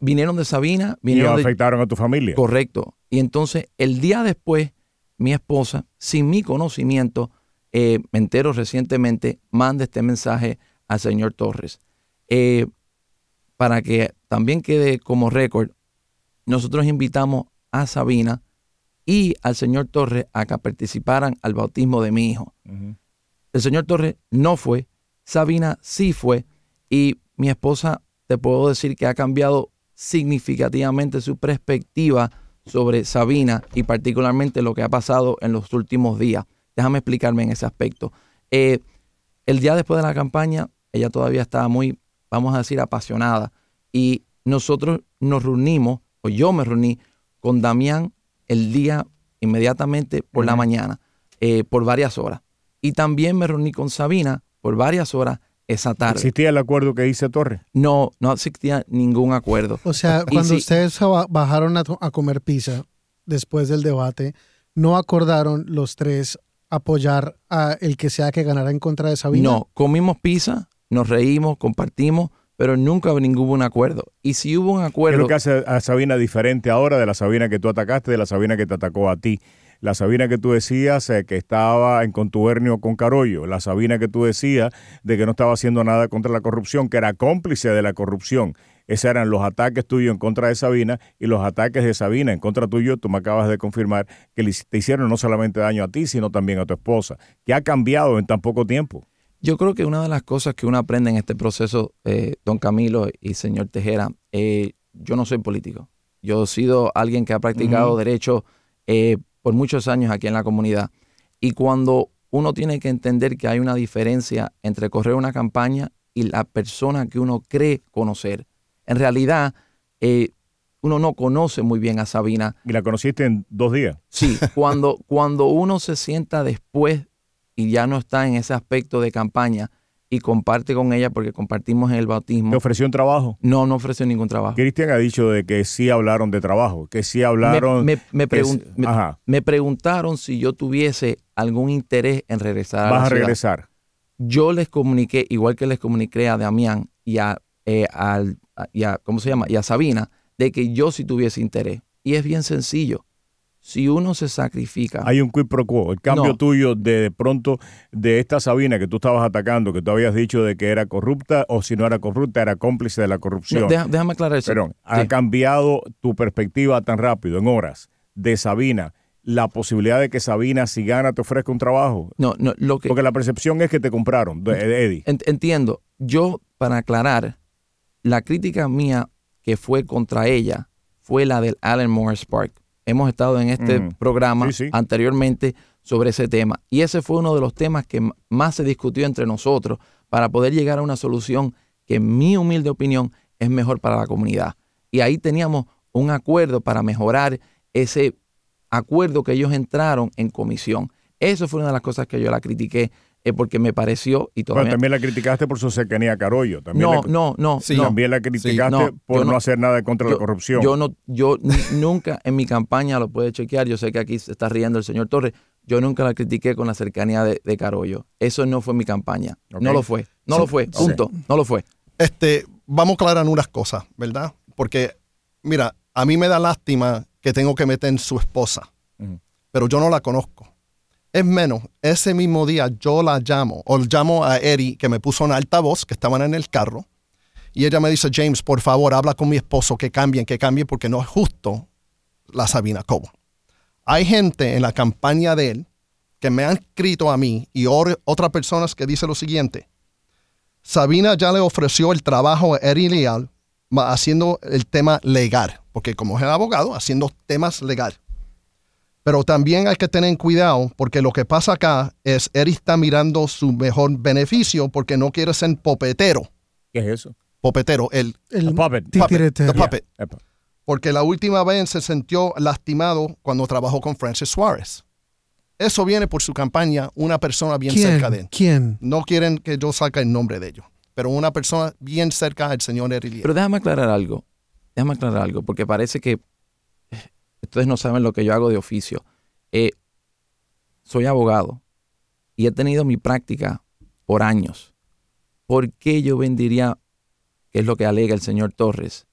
vinieron de Sabina. Vinieron y afectaron a tu familia. Correcto. Y entonces el día después mi esposa, sin mi conocimiento, eh, me entero recientemente, manda este mensaje al señor Torres. Eh, para que también quede como récord, nosotros invitamos a Sabina y al señor Torres a que participaran al bautismo de mi hijo. El señor Torres no fue, Sabina sí fue y mi esposa, te puedo decir que ha cambiado significativamente su perspectiva sobre Sabina y particularmente lo que ha pasado en los últimos días. Déjame explicarme en ese aspecto. Eh, el día después de la campaña, ella todavía estaba muy, vamos a decir, apasionada. Y nosotros nos reunimos, o yo me reuní con Damián el día inmediatamente por la mañana, eh, por varias horas. Y también me reuní con Sabina por varias horas esa tarde. ¿Existía el acuerdo que dice Torres? No, no existía ningún acuerdo. O sea, cuando ustedes bajaron a, comer pizza después del debate, ¿no acordaron los tres apoyar a el que sea que ganara en contra de Sabina? No, comimos pizza, nos reímos, compartimos, pero nunca hubo ningún acuerdo. Y si hubo un acuerdo... ¿Qué es lo que hace a Sabina diferente ahora de la Sabina que tú atacaste, de la Sabina que te atacó a ti? La Sabina que tú decías eh, que estaba en contubernio con Carollo, la Sabina que tú decías de que no estaba haciendo nada contra la corrupción, que era cómplice de la corrupción. Esos eran los ataques tuyos en contra de Sabina y los ataques de Sabina en contra tuyo. Tú me acabas de confirmar que te hicieron no solamente daño a ti, sino también a tu esposa. ¿Qué ha cambiado en tan poco tiempo? Yo creo que una de las cosas que uno aprende en este proceso, eh, don Camilo y señor Tejera, eh, yo no soy político. Yo he sido alguien que ha practicado derecho eh, por muchos años aquí en la comunidad. Y cuando uno tiene que entender que hay una diferencia entre correr una campaña y la persona que uno cree conocer. En realidad, eh, uno no conoce muy bien a Sabina. ¿Y la conociste en dos días? Sí, cuando, cuando uno se sienta después y ya no está en ese aspecto de campaña, y comparte con ella porque compartimos el bautismo. ¿Te ofreció un trabajo? No, no ofreció ningún trabajo. Cristian ha dicho de que sí hablaron de trabajo, que sí hablaron... Me, me, preguntaron si yo tuviese algún interés en regresar a ¿Vas a regresar? Yo les comuniqué, igual que les comuniqué a Damián y a eh, al, ¿cómo se llama? y a Sabina de que yo sí tuviese interés. Y es bien sencillo si uno se sacrifica. Hay un quid pro quo. El cambio tuyo de, de pronto de esta Sabina que tú estabas atacando, que tú habías dicho de que era corrupta o si no era corrupta, era cómplice de la corrupción. déjame aclarar eso. Pero ha cambiado tu perspectiva tan rápido, en horas, de Sabina. La posibilidad de que Sabina, si gana, te ofrezca un trabajo. No, no, lo que. Porque la percepción es que te compraron, Eddie. Entiendo. Yo, para aclarar, la crítica mía que fue contra ella fue la del Allen Morris Park hemos estado en este programa anteriormente sobre ese tema. Y ese fue uno de los temas que más se discutió entre nosotros para poder llegar a una solución que, en mi humilde opinión, es mejor para la comunidad. Y ahí teníamos un acuerdo para mejorar ese acuerdo que ellos entraron en comisión. Eso fue una de las cosas que yo la critiqué es porque me pareció y todavía... también la criticaste por su cercanía a Carollo. También no, no, no, También la criticaste por no, hacer nada contra la corrupción. Yo no, yo nunca en mi campaña, lo puede chequear, yo sé que aquí se está riendo el señor Torres, yo nunca la critiqué con la cercanía de, de Carollo. Eso no fue mi campaña. No lo fue. No lo fue. Punto. No lo fue. Este, vamos a aclarar unas cosas, ¿verdad? Porque, mira, a mí me da lástima que tengo que meter en su esposa, pero yo no la conozco. Es menos, ese mismo día yo la llamo, o llamo a Eri, que me puso en altavoz, que estaban en el carro, y ella me dice, James, por favor, habla con mi esposo, que cambien, que cambien, porque no es justo la Sabina Cobo. Hay gente en la campaña de él que me han escrito a mí y otras personas que dicen lo siguiente. Sabina ya le ofreció el trabajo a Eri Leal haciendo el tema legal, porque como es el abogado, haciendo temas legales. Pero también hay que tener cuidado porque lo que pasa acá es Eric está mirando su mejor beneficio porque no quiere ser popetero. ¿Qué es eso? Popetero, el, el puppet. puppet, Porque la última vez se sintió lastimado cuando trabajó con Francis Suárez. Eso viene por su campaña, una persona bien cerca de él. ¿Quién? No quieren que yo saque el nombre de ellos, pero una persona bien cerca del señor Eric. Pero déjame aclarar algo. Déjame aclarar algo, porque parece que ustedes no saben lo que yo hago de oficio. Eh, soy abogado y he tenido mi práctica por años. ¿Por qué yo vendería, que es lo que alega el señor Torres,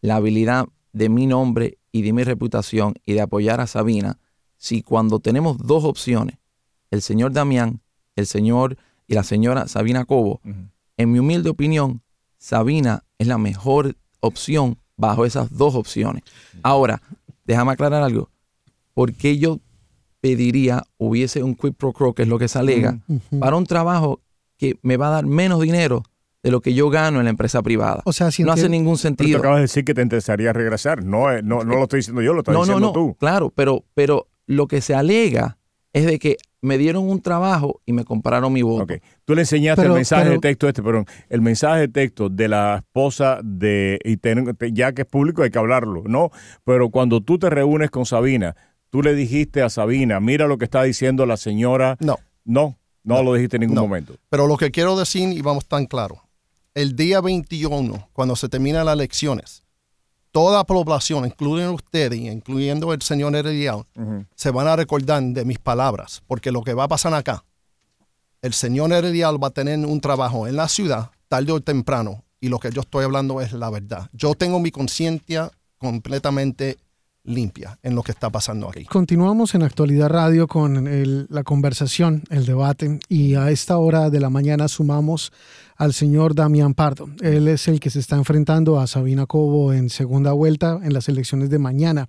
la habilidad de mi nombre y de mi reputación y de apoyar a Sabina si cuando tenemos dos opciones, el señor Damián, el señor y la señora Sabina Cobo, en mi humilde opinión, Sabina es la mejor opción bajo esas dos opciones. Ahora, déjame aclarar algo. ¿Por qué yo pediría hubiese un quid pro quo, que es lo que se alega, para un trabajo que me va a dar menos dinero de lo que yo gano en la empresa privada. O sea, no hace ningún sentido. Pero acabas de decir que te interesaría regresar. No, eh, no, no lo estoy diciendo yo, lo estás diciendo tú. Claro, pero, pero lo que se alega es de que me dieron un trabajo y me compraron mi voto. Okay. Tú le enseñaste el mensaje de texto este, perdón, el mensaje de texto de la esposa de, y ya que es público hay que hablarlo, ¿no? Pero cuando tú te reúnes con Sabina, tú le dijiste a Sabina, mira lo que está diciendo la señora. No. No, no, lo dijiste en ningún momento. Pero lo que quiero decir, y vamos tan claro, el día 21, cuando se terminan las elecciones, toda la población, incluyendo ustedes, incluyendo el señor Herediano, se van a recordar de mis palabras, porque lo que va a pasar acá, el señor Herediano va a tener un trabajo en la ciudad, tarde o temprano, y lo que yo estoy hablando es la verdad. Yo tengo mi conciencia completamente limpia en lo que está pasando aquí. Continuamos en Actualidad Radio con la conversación, el debate, y a esta hora de la mañana sumamos al señor Damián Pardo. Él es el que se está enfrentando a Sabina Cobo en segunda vuelta en las elecciones de mañana.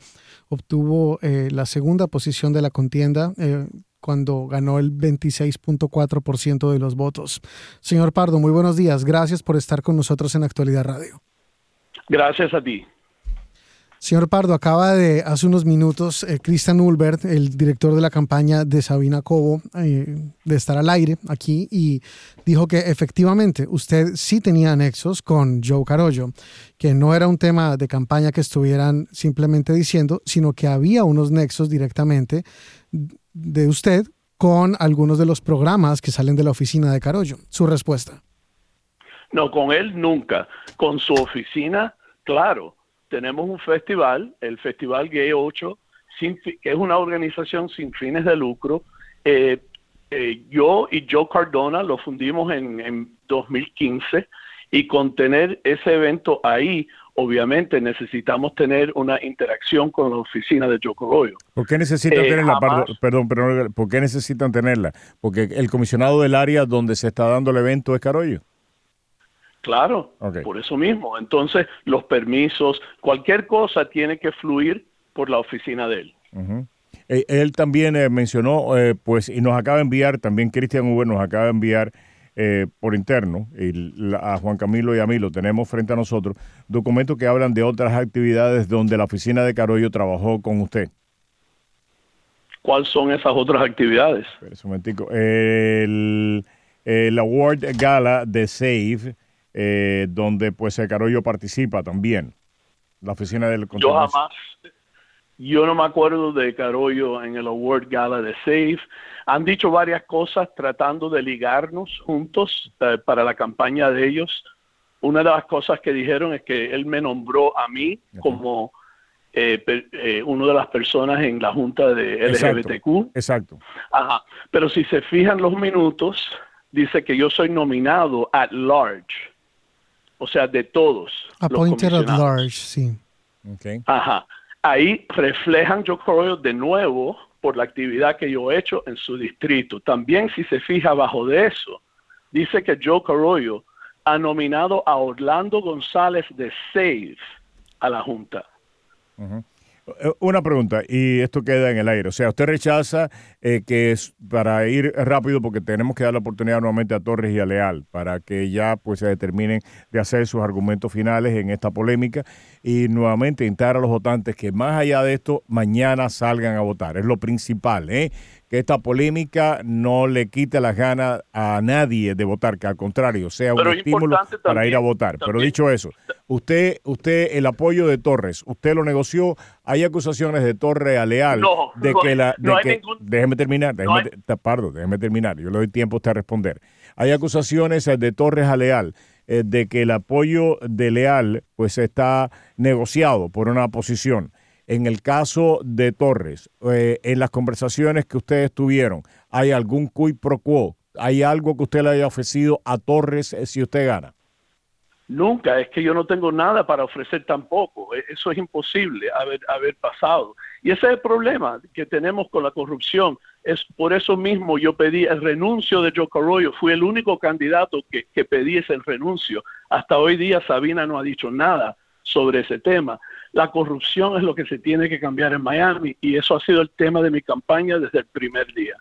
Obtuvo eh, la segunda posición de la contienda. Eh, cuando ganó el 26.4% de los votos. Señor Pardo, muy buenos días. Gracias por estar con nosotros en Actualidad Radio. Gracias a ti. Señor Pardo, acaba de hace unos minutos eh, Christian Ulbert, el director de la campaña de Sabina Cobo, eh, de estar al aire aquí y dijo que efectivamente usted sí tenía nexos con Joe Carollo, que no era un tema de campaña que estuvieran simplemente diciendo, sino que había unos nexos directamente de usted con algunos de los programas que salen de la oficina de Carollo. Su respuesta. No, con él nunca. Con su oficina, claro tenemos un festival, el Festival Gay 8, que es una organización sin fines de lucro. Eh, eh, yo y Joe Cardona lo fundimos en, 2015 Y con tener ese evento ahí, obviamente necesitamos tener una interacción con la oficina de Jocoroyo. ¿Por qué necesitan Eh, tenerla? jamás- Perdón, perdón, ¿por qué necesitan tenerla? Porque el comisionado del área donde se está dando el evento es Carollo. Claro, por eso mismo. Entonces, los permisos, cualquier cosa tiene que fluir por la oficina de él. Eh, Él también eh, mencionó, eh, pues, y nos acaba de enviar, también Cristian Uber nos acaba de enviar por interno, y la- a Juan Camilo y a mí lo tenemos frente a nosotros, documentos que hablan de otras actividades donde la oficina de Carollo trabajó con usted. ¿Cuáles son esas otras actividades? Espera un momentico. El, el Award Gala de SAVE, eh, donde pues Carollo participa también. La oficina del Yo jamás, yo no me acuerdo de Carollo en el Award Gala de SAFE. Han dicho varias cosas tratando de ligarnos juntos eh, para la campaña de ellos. Una de las cosas que dijeron es que él me nombró a mí como eh, eh, una de las personas en la junta de Exacto, LGBTQ. Exacto. Ajá. Pero si se fijan los minutos, dice que yo soy nominado at large. O sea, de todos. los Appointed at comisionados. large, sí. Okay. Ajá. Ahí reflejan Joe Carollo de nuevo por la actividad que yo he hecho en su distrito. También si se fija abajo de eso, dice que Joe Carollo ha nominado a Orlando González de SAVE a la Junta. Eh, Una pregunta, y esto queda en el aire. O sea, usted rechaza eh, que es para ir rápido, porque tenemos que dar la oportunidad nuevamente a Torres y a Leal para que ya pues se determinen de hacer sus argumentos finales en esta polémica y nuevamente instar a los votantes que más allá de esto, mañana salgan a votar. Es lo principal, ¿eh? Que esta polémica no le quite las ganas a nadie de votar, que al contrario, sea un Pero estímulo para también- ir a votar. Pero dicho eso, usted, usted, el apoyo de Torres, usted lo negoció. Hay acusaciones de Torres a Leal No, de no, que la, de no hay que, ningún- déjeme terminar, déjeme, hay- te- pardo, déjeme terminar. Yo le doy tiempo a usted a responder. Hay acusaciones eh, de Torres a Leal eh, de que el apoyo de Leal pues está negociado por una posición. En el caso de Torres, eh, en las conversaciones que ustedes tuvieron, ¿hay algún quid pro quo? ¿Hay algo que usted le haya ofrecido a Torres eh, si usted gana? Nunca, es que yo no tengo nada para ofrecer tampoco. E- Eso es imposible haber, haber pasado. Y ese es el problema que tenemos con la corrupción. Es por eso mismo yo pedí el renuncio de Joe Carollo. Fui el único candidato que, que pedí ese renuncio. Hasta hoy día Sabina no ha dicho nada sobre ese tema. La corrupción es lo que se tiene que cambiar en Miami y eso ha sido el tema de mi campaña desde el primer día.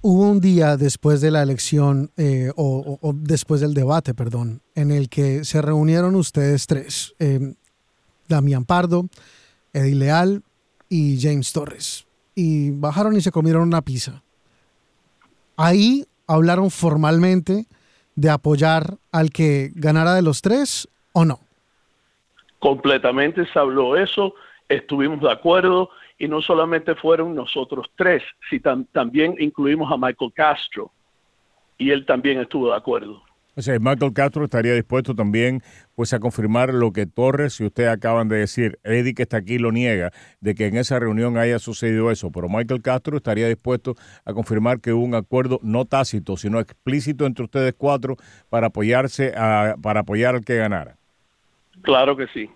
Hubo un día después de la elección, eh, o, después del debate, perdón, en el que se reunieron ustedes tres, eh, Damián Pardo, Eddie Leal y James Torres, y bajaron y se comieron una pizza. Ahí hablaron formalmente de apoyar al que ganara de los tres o no. Completamente se habló eso, estuvimos de acuerdo y no solamente fueron nosotros tres, si tam- también incluimos a Michael Castro y él también estuvo de acuerdo. O sea, Michael Castro estaría dispuesto también pues a confirmar lo que Torres y usted acaban de decir. Eddie que está aquí lo niega de que en esa reunión haya sucedido eso, pero Michael Castro estaría dispuesto a confirmar que hubo un acuerdo no tácito, sino explícito entre ustedes cuatro para apoyarse a, para apoyar al que ganara. Claro que sí.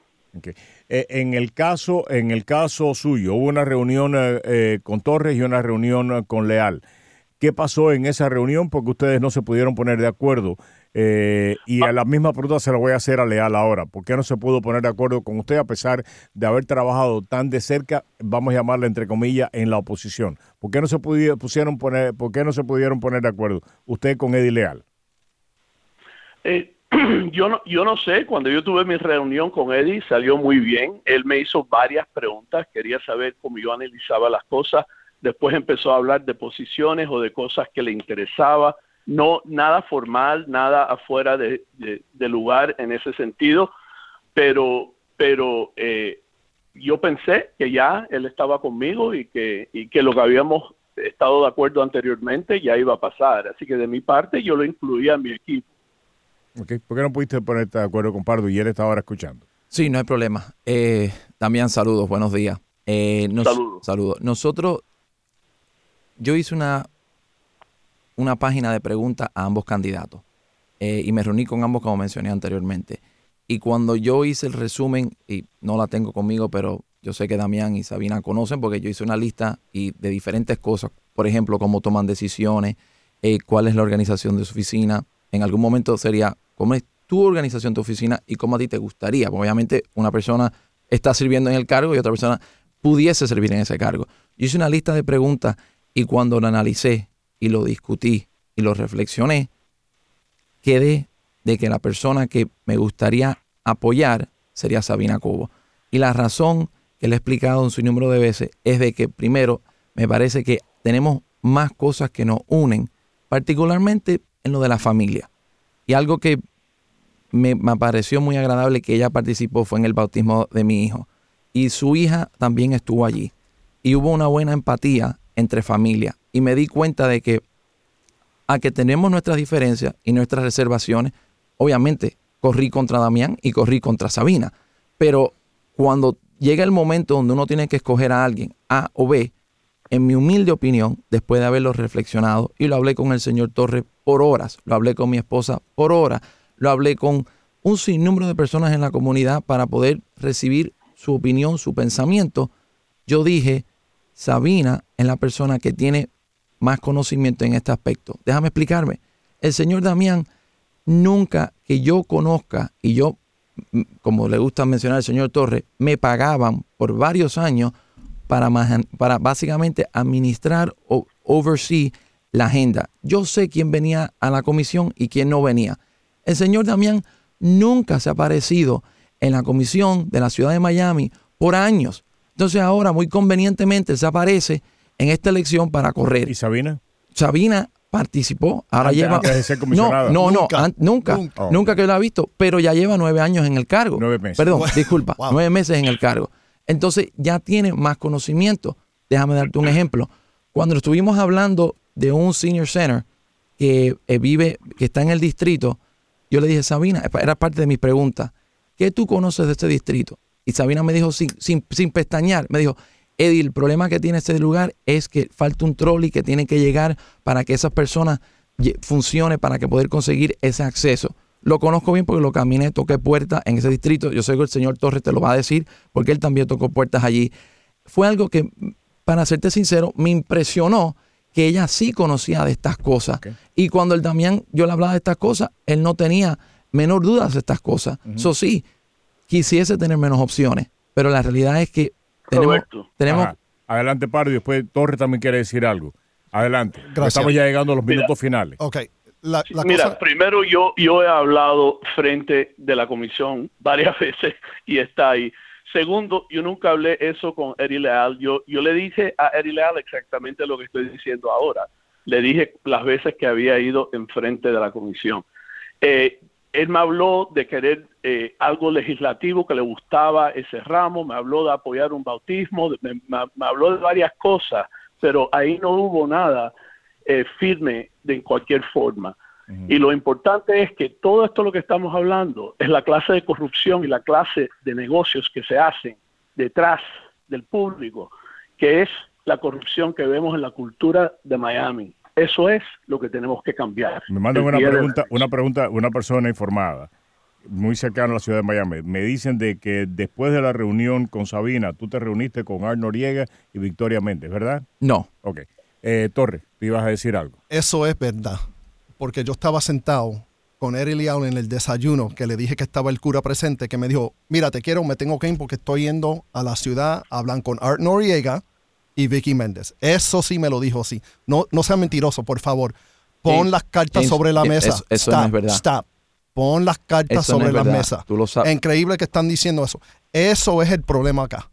Eh, en el caso, en el caso suyo, hubo una reunión eh, eh, con Torres y una reunión con Leal. ¿Qué pasó en esa reunión? Porque ustedes no se pudieron poner de acuerdo. Eh, y a la misma pregunta se la voy a hacer a Leal ahora. ¿Por qué no se pudo poner de acuerdo con usted a pesar de haber trabajado tan de cerca, vamos a llamarle entre comillas, en la oposición? ¿Por qué no se pudieron, pusieron poner, por qué no se pudieron poner de acuerdo usted con Eddie Leal? Eh, yo, no, yo no sé, cuando yo tuve mi reunión con Eddie salió muy bien, él me hizo varias preguntas, quería saber cómo yo analizaba las cosas, después empezó a hablar de posiciones o de cosas que le interesaba, no nada formal, nada afuera de, de- lugar en ese sentido, pero, pero eh, yo pensé que ya él estaba conmigo y que, y que lo que habíamos estado de acuerdo anteriormente ya iba a pasar, así que de mi parte yo lo incluía en mi equipo. ¿Por qué no pudiste ponerte de acuerdo con Pardo y él está ahora escuchando? Sí, no hay problema. Eh, Damián, saludos, buenos días. Eh, nos- Saludos. saludos. Nosotros, yo hice una, una página de preguntas a ambos candidatos. eh, y me reuní con ambos como mencioné anteriormente. Y cuando yo hice el resumen, y no la tengo conmigo, pero yo sé que Damián y Sabina conocen porque yo hice una lista y de diferentes cosas, por ejemplo, cómo toman decisiones, eh, cuál es la organización de su oficina. En algún momento sería cómo es tu organización, tu oficina y cómo a ti te gustaría. obviamente una persona está sirviendo en el cargo y otra persona pudiese servir en ese cargo. Yo hice una lista de preguntas y cuando lo analicé y lo discutí y lo reflexioné, quedé de que la persona que me gustaría apoyar sería Sabina Cobo. Y la razón que le he explicado en su número de veces es de que primero me parece que tenemos más cosas que nos unen, particularmente en lo de la familia. Y algo que me, pareció muy agradable que ella participó fue en el bautismo de mi hijo. Y su hija también estuvo allí. Y hubo una buena empatía entre familia. Y me di cuenta de que a que tenemos nuestras diferencias y nuestras reservaciones, obviamente corrí contra Damián y corrí contra Sabina. Pero cuando llega el momento donde uno tiene que escoger a alguien, A o B, en mi humilde opinión, después de haberlo reflexionado, y lo hablé con el señor Torres por horas, lo hablé con mi esposa por horas, lo hablé con un sinnúmero de personas en la comunidad para poder recibir su opinión, su pensamiento, yo dije, Sabina es la persona que tiene más conocimiento en este aspecto. Déjame explicarme. El señor Damián nunca que yo conozca, y yo, como le gusta mencionar el señor Torres, me pagaban por varios años para, para básicamente administrar o oversee la agenda. Yo sé quién venía a la comisión y quién no venía. El señor Damián nunca se ha aparecido en la comisión de la ciudad de Miami por años. Entonces ahora muy convenientemente se aparece en esta elección para correr. ¿Y Sabina? Sabina participó, ahora lleva... no, no, nunca, no, nunca, nunca, que lo ha visto, pero ya lleva nueve años en el cargo. Nueve meses. Perdón, disculpa, nueve meses en el cargo. Entonces ya tiene más conocimiento. Déjame darte un ejemplo. Cuando estuvimos hablando de un senior center que eh, vive, que está en el distrito, yo le dije, Sabina, era parte de mis preguntas, ¿qué tú conoces de este distrito? Y Sabina me dijo sin, sin, pestañear, me dijo, Eddie, el problema que tiene este lugar es que falta un trolley que tiene que llegar para que esas personas funcione, para que poder conseguir ese acceso. Lo conozco bien porque lo caminé, toqué puertas en ese distrito. Yo sé que el señor Torres te lo va a decir porque él también tocó puertas allí. Fue algo que, para serte sincero, me impresionó que ella sí conocía de estas cosas. Y cuando el Damián, yo le hablaba de estas cosas, él no tenía menor duda de estas cosas. Eso sí, quisiese tener menos opciones, pero la realidad es que tenemos... tenemos Adelante, Paro, y después Torres también quiere decir algo. Adelante. Estamos ya llegando a los minutos finales. Ok. Mira, primero yo, yo he hablado frente de la comisión varias veces y está ahí. Segundo, yo nunca hablé eso con Eri Leal. Yo, yo le dije a Eri Leal exactamente lo que estoy diciendo ahora. Le dije las veces que había ido enfrente de la comisión. Eh, él me habló de querer eh, algo legislativo que le gustaba ese ramo, me habló de apoyar un bautismo, me, habló de varias cosas, pero ahí no hubo nada eh, firme de cualquier forma. Y lo importante es que todo esto lo que estamos hablando es la clase de corrupción y la clase de negocios que se hacen detrás del público, que es la corrupción que vemos en la cultura de Miami. Eso es lo que tenemos que cambiar. Me mandan una pregunta, una pregunta, una persona informada, muy cercana a la ciudad de Miami. Me dicen de que después de la reunión con Sabina, tú te reuniste con Ar Noriega y Victoria Méndez, ¿verdad? No. Ok. Eh, Torres, te ibas a decir algo. Eso es verdad porque yo estaba sentado con Eric Leal en el desayuno, que le dije que estaba el cura presente, que me dijo, mira, te quiero, me tengo que ir porque estoy yendo a la ciudad, hablan con Art Noriega y Vicky Méndez. Eso sí me lo dijo así. No, no sea mentiroso, por favor. Pon las cartas sobre la mesa. Eso, no es verdad. Stop. Pon las cartas sobre la mesa. Tú lo sabes. increíble que están diciendo eso. Eso es el problema acá.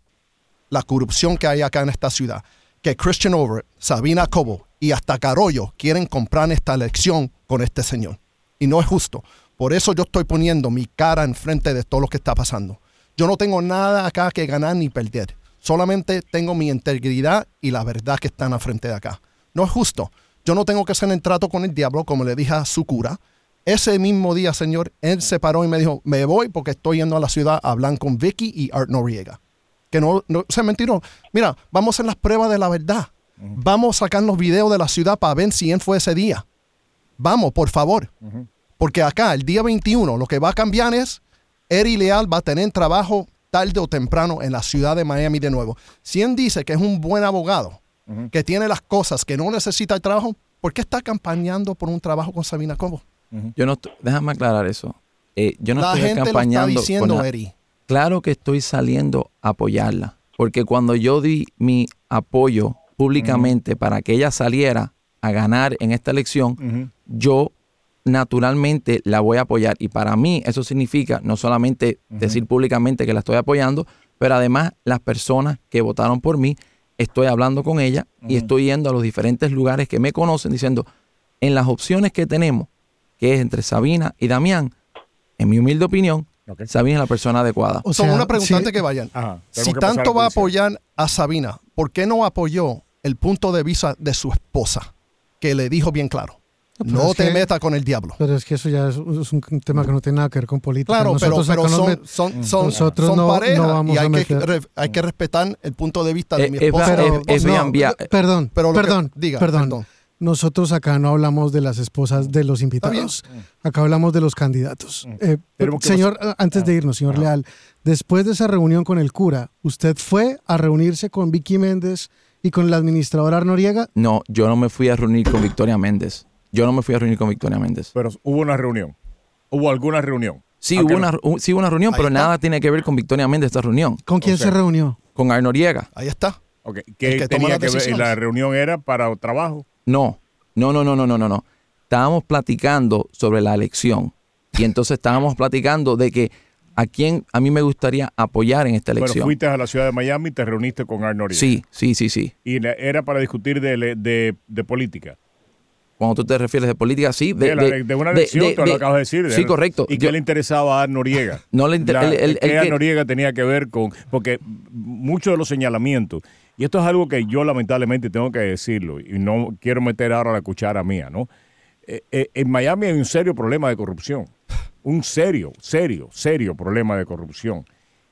La corrupción que hay acá en esta ciudad. Que Christian Over, Sabina Cobo y hasta Carollo quieren comprar esta elección con este señor. Y no es justo. Por eso yo estoy poniendo mi cara enfrente de todo lo que está pasando. Yo no tengo nada acá que ganar ni perder. Solamente tengo mi integridad y la verdad que están a frente de acá. No es justo. Yo no tengo que hacer el trato con el diablo, como le dije a su cura. Ese mismo día, señor, él se paró y me dijo, me voy porque estoy yendo a la ciudad a hablar con Vicky y Art Noriega. Que no, no se mentiro. Mira, vamos a hacer las pruebas de la verdad. Vamos a sacar los videos de la ciudad para ver si él fue ese día. Vamos, por favor. Porque acá, el día 21, lo que va a cambiar es, Eri Leal va a tener trabajo tarde o temprano en la ciudad de Miami de nuevo. Si él dice que es un buen abogado, que tiene las cosas, que no necesita el trabajo, ¿por qué está campañando por un trabajo con Sabina Cobo? Yo no déjame aclarar eso. Eh, yo no la estoy gente campañando. lo está diciendo, con la- Eri. Claro que estoy saliendo a apoyarla, porque cuando yo di mi apoyo públicamente para que ella saliera a ganar en esta elección, yo naturalmente la voy a apoyar. Y para mí eso significa no solamente decir públicamente que la estoy apoyando, pero además las personas que votaron por mí, estoy hablando con ella y estoy yendo a los diferentes lugares que me conocen diciendo, en las opciones que tenemos, que es entre Sabina y Damián, en mi humilde opinión, Sabina es la persona adecuada. O Son una pregunta sí, antes que vayan. Ajá, Si que tanto va a apoyar a Sabina, ¿por qué no apoyó el punto de vista de su esposa? Que le dijo bien claro. pero No te que- metas con el diablo. Pero es que eso ya es, es un tema que no tiene nada que ver con política. Claro, pero, Nosotros pero son, met- son, son, Nosotros son no- pareja no vamos y a hay que, meter- re- hay que respetar el punto de vista de Eh, mi eh, esposa. pero- eh, eh, no, perdón, pero lo que- perdón, diga, perdón. perdón. Nosotros acá no hablamos de las esposas de los invitados. Acá hablamos de los candidatos. Eh, Tenemos que señor, antes de irnos, señor Leal, después de esa reunión con el cura, ¿usted fue a reunirse con Vicky Méndez y con el administrador Arnoriega? No, yo no me fui a reunir con Victoria Méndez. Yo no me fui a reunir con Victoria Méndez. Pero hubo una reunión. Hubo alguna reunión. Sí, hubo no- una, hu- sí hubo una reunión, Ahí pero está. nada tiene que ver con Victoria Méndez esta reunión. ¿Con quién O sea, se reunió? Con Arnoriega. Ahí está. Ok, El ¿Qué que tenía que ver? ¿La reunión era para trabajo? No, no, no, no, no, no, no, no. Estábamos platicando sobre la elección. Y entonces estábamos platicando de que a quién a mí me gustaría apoyar en esta Bueno, elección. fuiste a la ciudad de Miami y te reuniste con Arnold. Sí, sí, sí, sí. Y era para discutir de, de, de política. Cuando tú te refieres de política, sí. De, la- de una elección, tú lo acabas de decir. Sí, correcto. ¿Y Yo- qué le interesaba a Noriega? No le inter- el- el- el ¿Qué a Noriega tenía que ver con...? Porque muchos de los señalamientos, y esto es algo que yo lamentablemente tengo que decirlo, y no quiero meter ahora la cuchara mía, ¿no? Eh, eh, en Miami hay un serio problema de corrupción. Un serio, serio, serio problema de corrupción.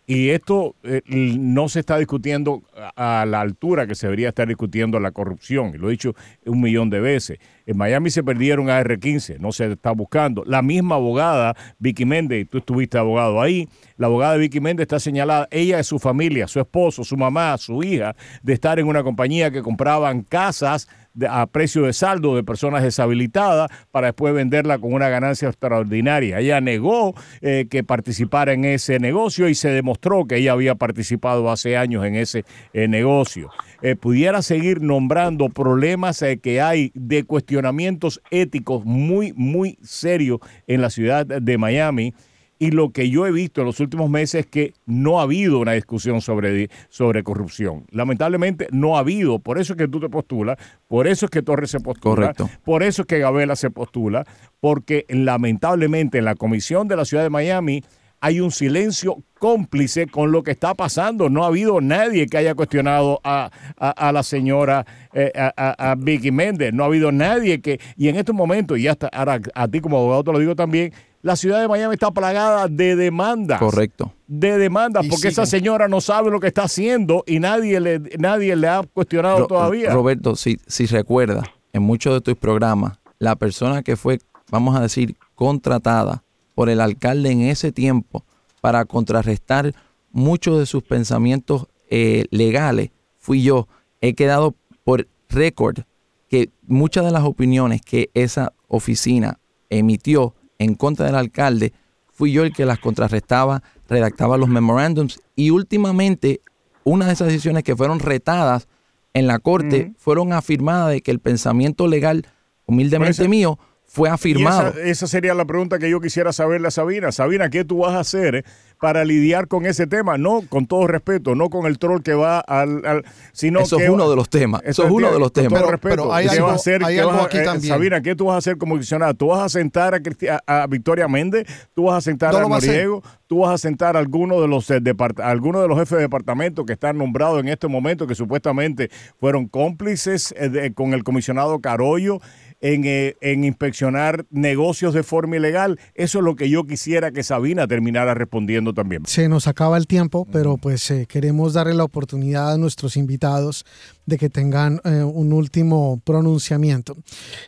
Y esto eh, no se está discutiendo a, la altura que se debería estar discutiendo la corrupción. Y lo he dicho un millón de veces. En Miami se perdieron AR-15, no se está buscando. La misma abogada, Vicky Méndez, tú estuviste abogado ahí, la abogada de Vicky Méndez está señalada, ella y su familia, su esposo, su mamá, su hija, de estar en una compañía que compraban casas a precio de saldo de personas deshabilitadas para después venderla con una ganancia extraordinaria. Ella negó eh, que participara en ese negocio y se demostró que ella había participado hace años en ese eh, negocio. Eh, pudiera seguir nombrando problemas que hay de cuestionamientos éticos muy, muy serios en la ciudad de Miami. Y lo que yo he visto en los últimos meses es que no ha habido una discusión sobre, sobre corrupción. Lamentablemente no ha habido. Por eso es que tú te postulas, por eso es que Torres se postula, Correcto. por eso es que Gabela se postula, porque lamentablemente en la comisión de la ciudad de Miami hay un silencio cómplice con lo que está pasando. No ha habido nadie que haya cuestionado a, a- a la señora eh, a, a- a Vicky Méndez. No ha habido nadie que... Y en estos momentos, y hasta ahora a ti como abogado te lo digo también, la ciudad de Miami está plagada de demandas. Correcto. De demandas, Y porque esa siguen. señora no sabe lo que está haciendo y nadie le, nadie le ha cuestionado Ro- todavía. Roberto, si, si recuerda, en muchos de tus programas, la persona que fue, vamos a decir, contratada por el alcalde en ese tiempo para contrarrestar muchos de sus pensamientos eh, legales, fui yo. He quedado por récord que muchas de las opiniones que esa oficina emitió en contra del alcalde, fui yo el que las contrarrestaba, redactaba los memorándums y últimamente una de esas decisiones que fueron retadas en la corte fueron afirmadas de que el pensamiento legal, humildemente mío, fue afirmado. esa, esa sería la pregunta que yo quisiera saberle a Sabina. Sabina, ¿qué tú vas a hacer eh, para lidiar con ese tema? No, con todo respeto, no con el troll que va al... al- sino Eso que es uno va- de los temas. Eso es uno de los con temas. todo Pero- respeto. pero hay ¿Qué algo- vas a hacer? hay ¿Qué algo vas a- aquí eh, también. Sabina, ¿qué tú vas a hacer como comisionada? ¿Tú vas a sentar a, Cristi- a- a Victoria Méndez? ¿Tú vas a sentar No a. Noriego? ¿Tú vas a sentar a alguno de los eh, alguno de los jefes de departamento que están nombrados en este momento que supuestamente fueron cómplices eh, de- con el comisionado Carollo? En, eh, en inspeccionar negocios de forma ilegal. Eso es lo que yo quisiera que Sabina terminara respondiendo también. Se nos acaba el tiempo, pero pues eh, queremos darle la oportunidad a nuestros invitados de que tengan eh, un último pronunciamiento.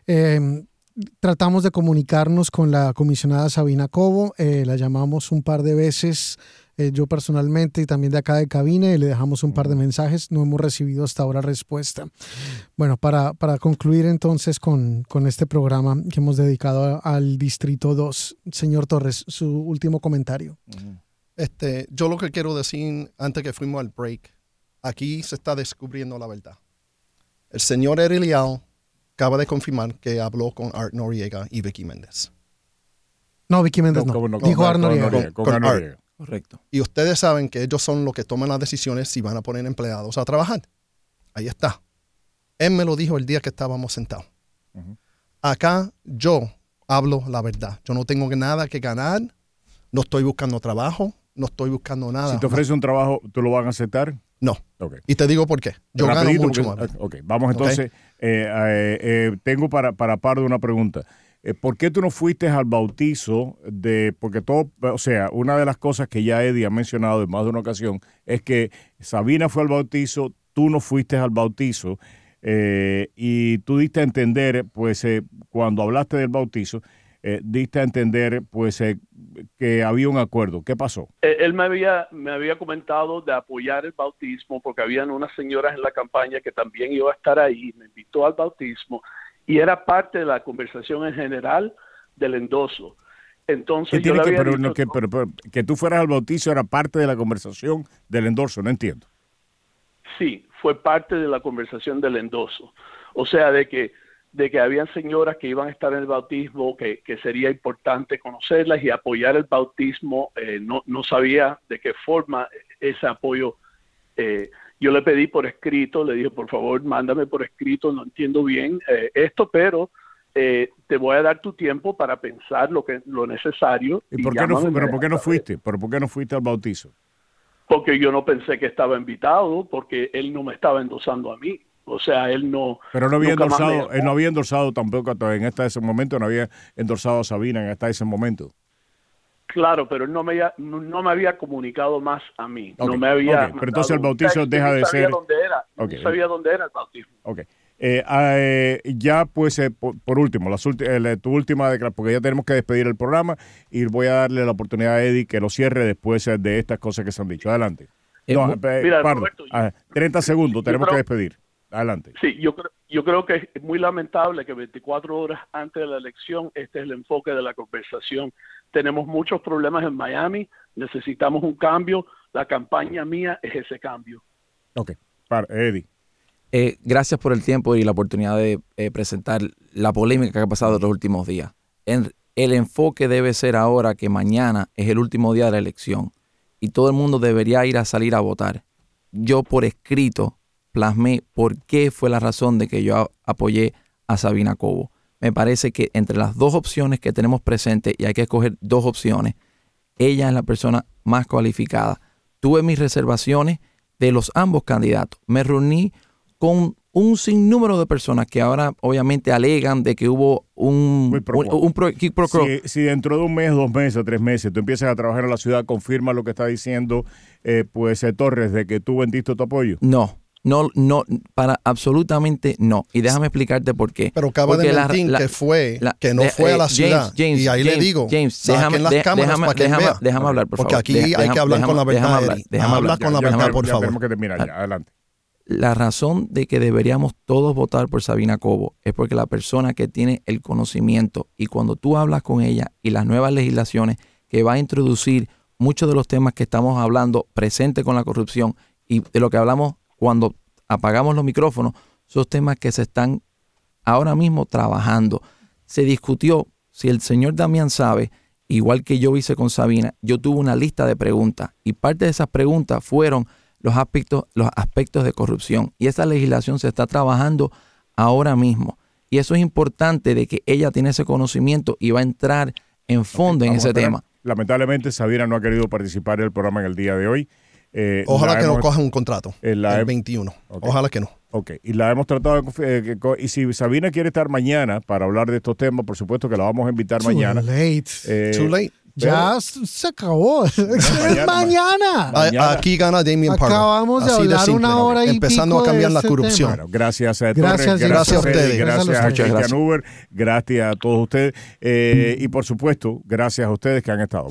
Eh, tratamos de comunicarnos con la comisionada Sabina Cobo, eh, la llamamos un par de veces, eh, yo personalmente y también de acá de cabina, y le dejamos un par de mensajes, no hemos recibido hasta ahora respuesta. Bueno, para, para concluir entonces con, con este programa que hemos dedicado al Distrito 2, señor Torres, su último comentario. Este, yo lo que quiero decir antes que fuimos al break, aquí se está descubriendo la verdad. El señor Erilial acaba de confirmar que habló con Art Noriega y Vicky Méndez. No, Vicky Méndez no. Dijo Art Noriega. Con, Art. Correcto. Y ustedes saben que ellos son los que toman las decisiones si van a poner empleados a trabajar. Ahí está. Él me lo dijo el día que estábamos sentados. Acá yo hablo la verdad. Yo no tengo nada que ganar. No estoy buscando trabajo. No estoy buscando nada. Si te ofrece un trabajo, ¿tú lo vas a aceptar? No. Y te digo por qué. Yo gano mucho más. Ok, vamos entonces. Eh, eh, eh, tengo para, para de una pregunta. ¿Por qué tú no fuiste al bautizo de, porque todo, o sea, una de las cosas que ya Eddie ha mencionado en más de una ocasión es que Sabina fue al bautizo, tú no fuiste al bautizo y tú diste a entender, pues cuando hablaste del bautizo, diste a entender pues que había un acuerdo. ¿Qué pasó? Eh, él me había, me había comentado de apoyar el bautismo porque habían unas señoras en la campaña que también iba a estar ahí, me invitó al bautismo y era parte de la conversación en general del endoso. Entonces, yo que, pero, que, que tú fueras al bautizo era parte de la conversación del endoso, no entiendo. Sí, fue parte de la conversación del endoso. O sea, de que de que habían señoras que iban a estar en el bautismo, que, sería importante conocerlas y apoyar el bautismo. Eh, no, no sabía de qué forma ese apoyo. Eh, yo le pedí por escrito, le dije, por favor, mándame por escrito, no entiendo bien eh, esto, pero te voy a dar tu tiempo para pensar lo que lo necesario. ¿Y, por qué no, pero por qué no fuiste? ¿Pero por qué no fuiste al bautizo? Porque yo no pensé que estaba invitado, porque él no me estaba endosando a mí. O sea, él no. Pero no había endorsado, él no había endorsado tampoco en este ese momento, no había endorsado a Sabina en hasta ese momento. Claro, pero él no me había, no, me había comunicado más a mí. no me había. Pero entonces el bautizo deja de ser. Dónde era, No sabía dónde era el bautismo. Ok. Eh, ah, eh, ya pues eh, por, último, las tu última declaración, porque ya tenemos que despedir el programa y voy a darle la oportunidad a Eddie que lo cierre después de estas cosas que se han dicho. Adelante. No, Mira, 30 segundos, tenemos que despedir. Adelante. Sí, yo creo, yo creo que es muy lamentable que 24 horas antes de la elección este es el enfoque de la conversación. Tenemos muchos problemas en Miami, necesitamos un cambio. La campaña mía es ese cambio. Ok, para Eddie. Eh, gracias por el tiempo y la oportunidad de eh, presentar la polémica que ha pasado en los últimos días. En, el enfoque debe ser ahora que mañana es el último día de la elección y todo el mundo debería ir a salir a votar. Yo por escrito plasmé por qué fue la razón de que yo apoyé a Sabina Cobo. Me parece que entre las dos opciones que tenemos presentes, y hay que escoger dos opciones, ella es la persona más cualificada. Tuve mis reservaciones de los ambos candidatos. Me reuní con un sinnúmero de personas que ahora obviamente alegan de que hubo un, un, si, dentro de un mes, dos meses, tres meses, tú empiezas a trabajar en la ciudad, confirma lo que está diciendo eh, pues eh, Torres de que tú vendiste tu apoyo. No, no, no, para absolutamente no. Y déjame explicarte por qué. Pero acaba de mentir que fue, que no fue a la eh, ciudad. y ahí le digo, James, déjame, las cámaras déjame, para que déjame, déjame hablar, por Porque aquí hay que hablar con la verdad. Déjame hablar, con la verdad, por favor. Que terminar ya. Adelante. La razón de que deberíamos todos votar por Sabina Cobo es porque la persona que tiene el conocimiento y cuando tú hablas con ella y las nuevas legislaciones que va a introducir muchos de los temas que estamos hablando presente con la corrupción y de lo que hablamos cuando apagamos los micrófonos, son temas que se están ahora mismo trabajando. Se discutió, si el señor Damián sabe, igual que yo hice con Sabina, yo tuve una lista de preguntas y parte de esas preguntas fueron los aspectos, los aspectos de corrupción. Y esa legislación se está trabajando ahora mismo. Y eso es importante de que ella tiene ese conocimiento y va a entrar en fondo en ese tema. Lamentablemente Sabina no ha querido participar en el programa en el día de hoy. Eh, Ojalá que no cojan un contrato el 21. Ojalá que no. Ok, y la hemos tratado de, eh, y si Sabina quiere estar mañana para hablar de estos temas, por supuesto que la vamos a invitar mañana. Late. Eh, Too late. Ya se acabó. Es mañana. A- Aquí gana Damien Pardo. Acabamos de hablar una hora y Empezando pico a cambiar de la este corrupción. Bueno, gracias a Gracias, Torres, Jimmy. Gracias a ustedes. gracias, Gracias a a ustedes. Cristian Uber, gracias a todos ustedes eh, y por supuesto, gracias a ustedes que han estado.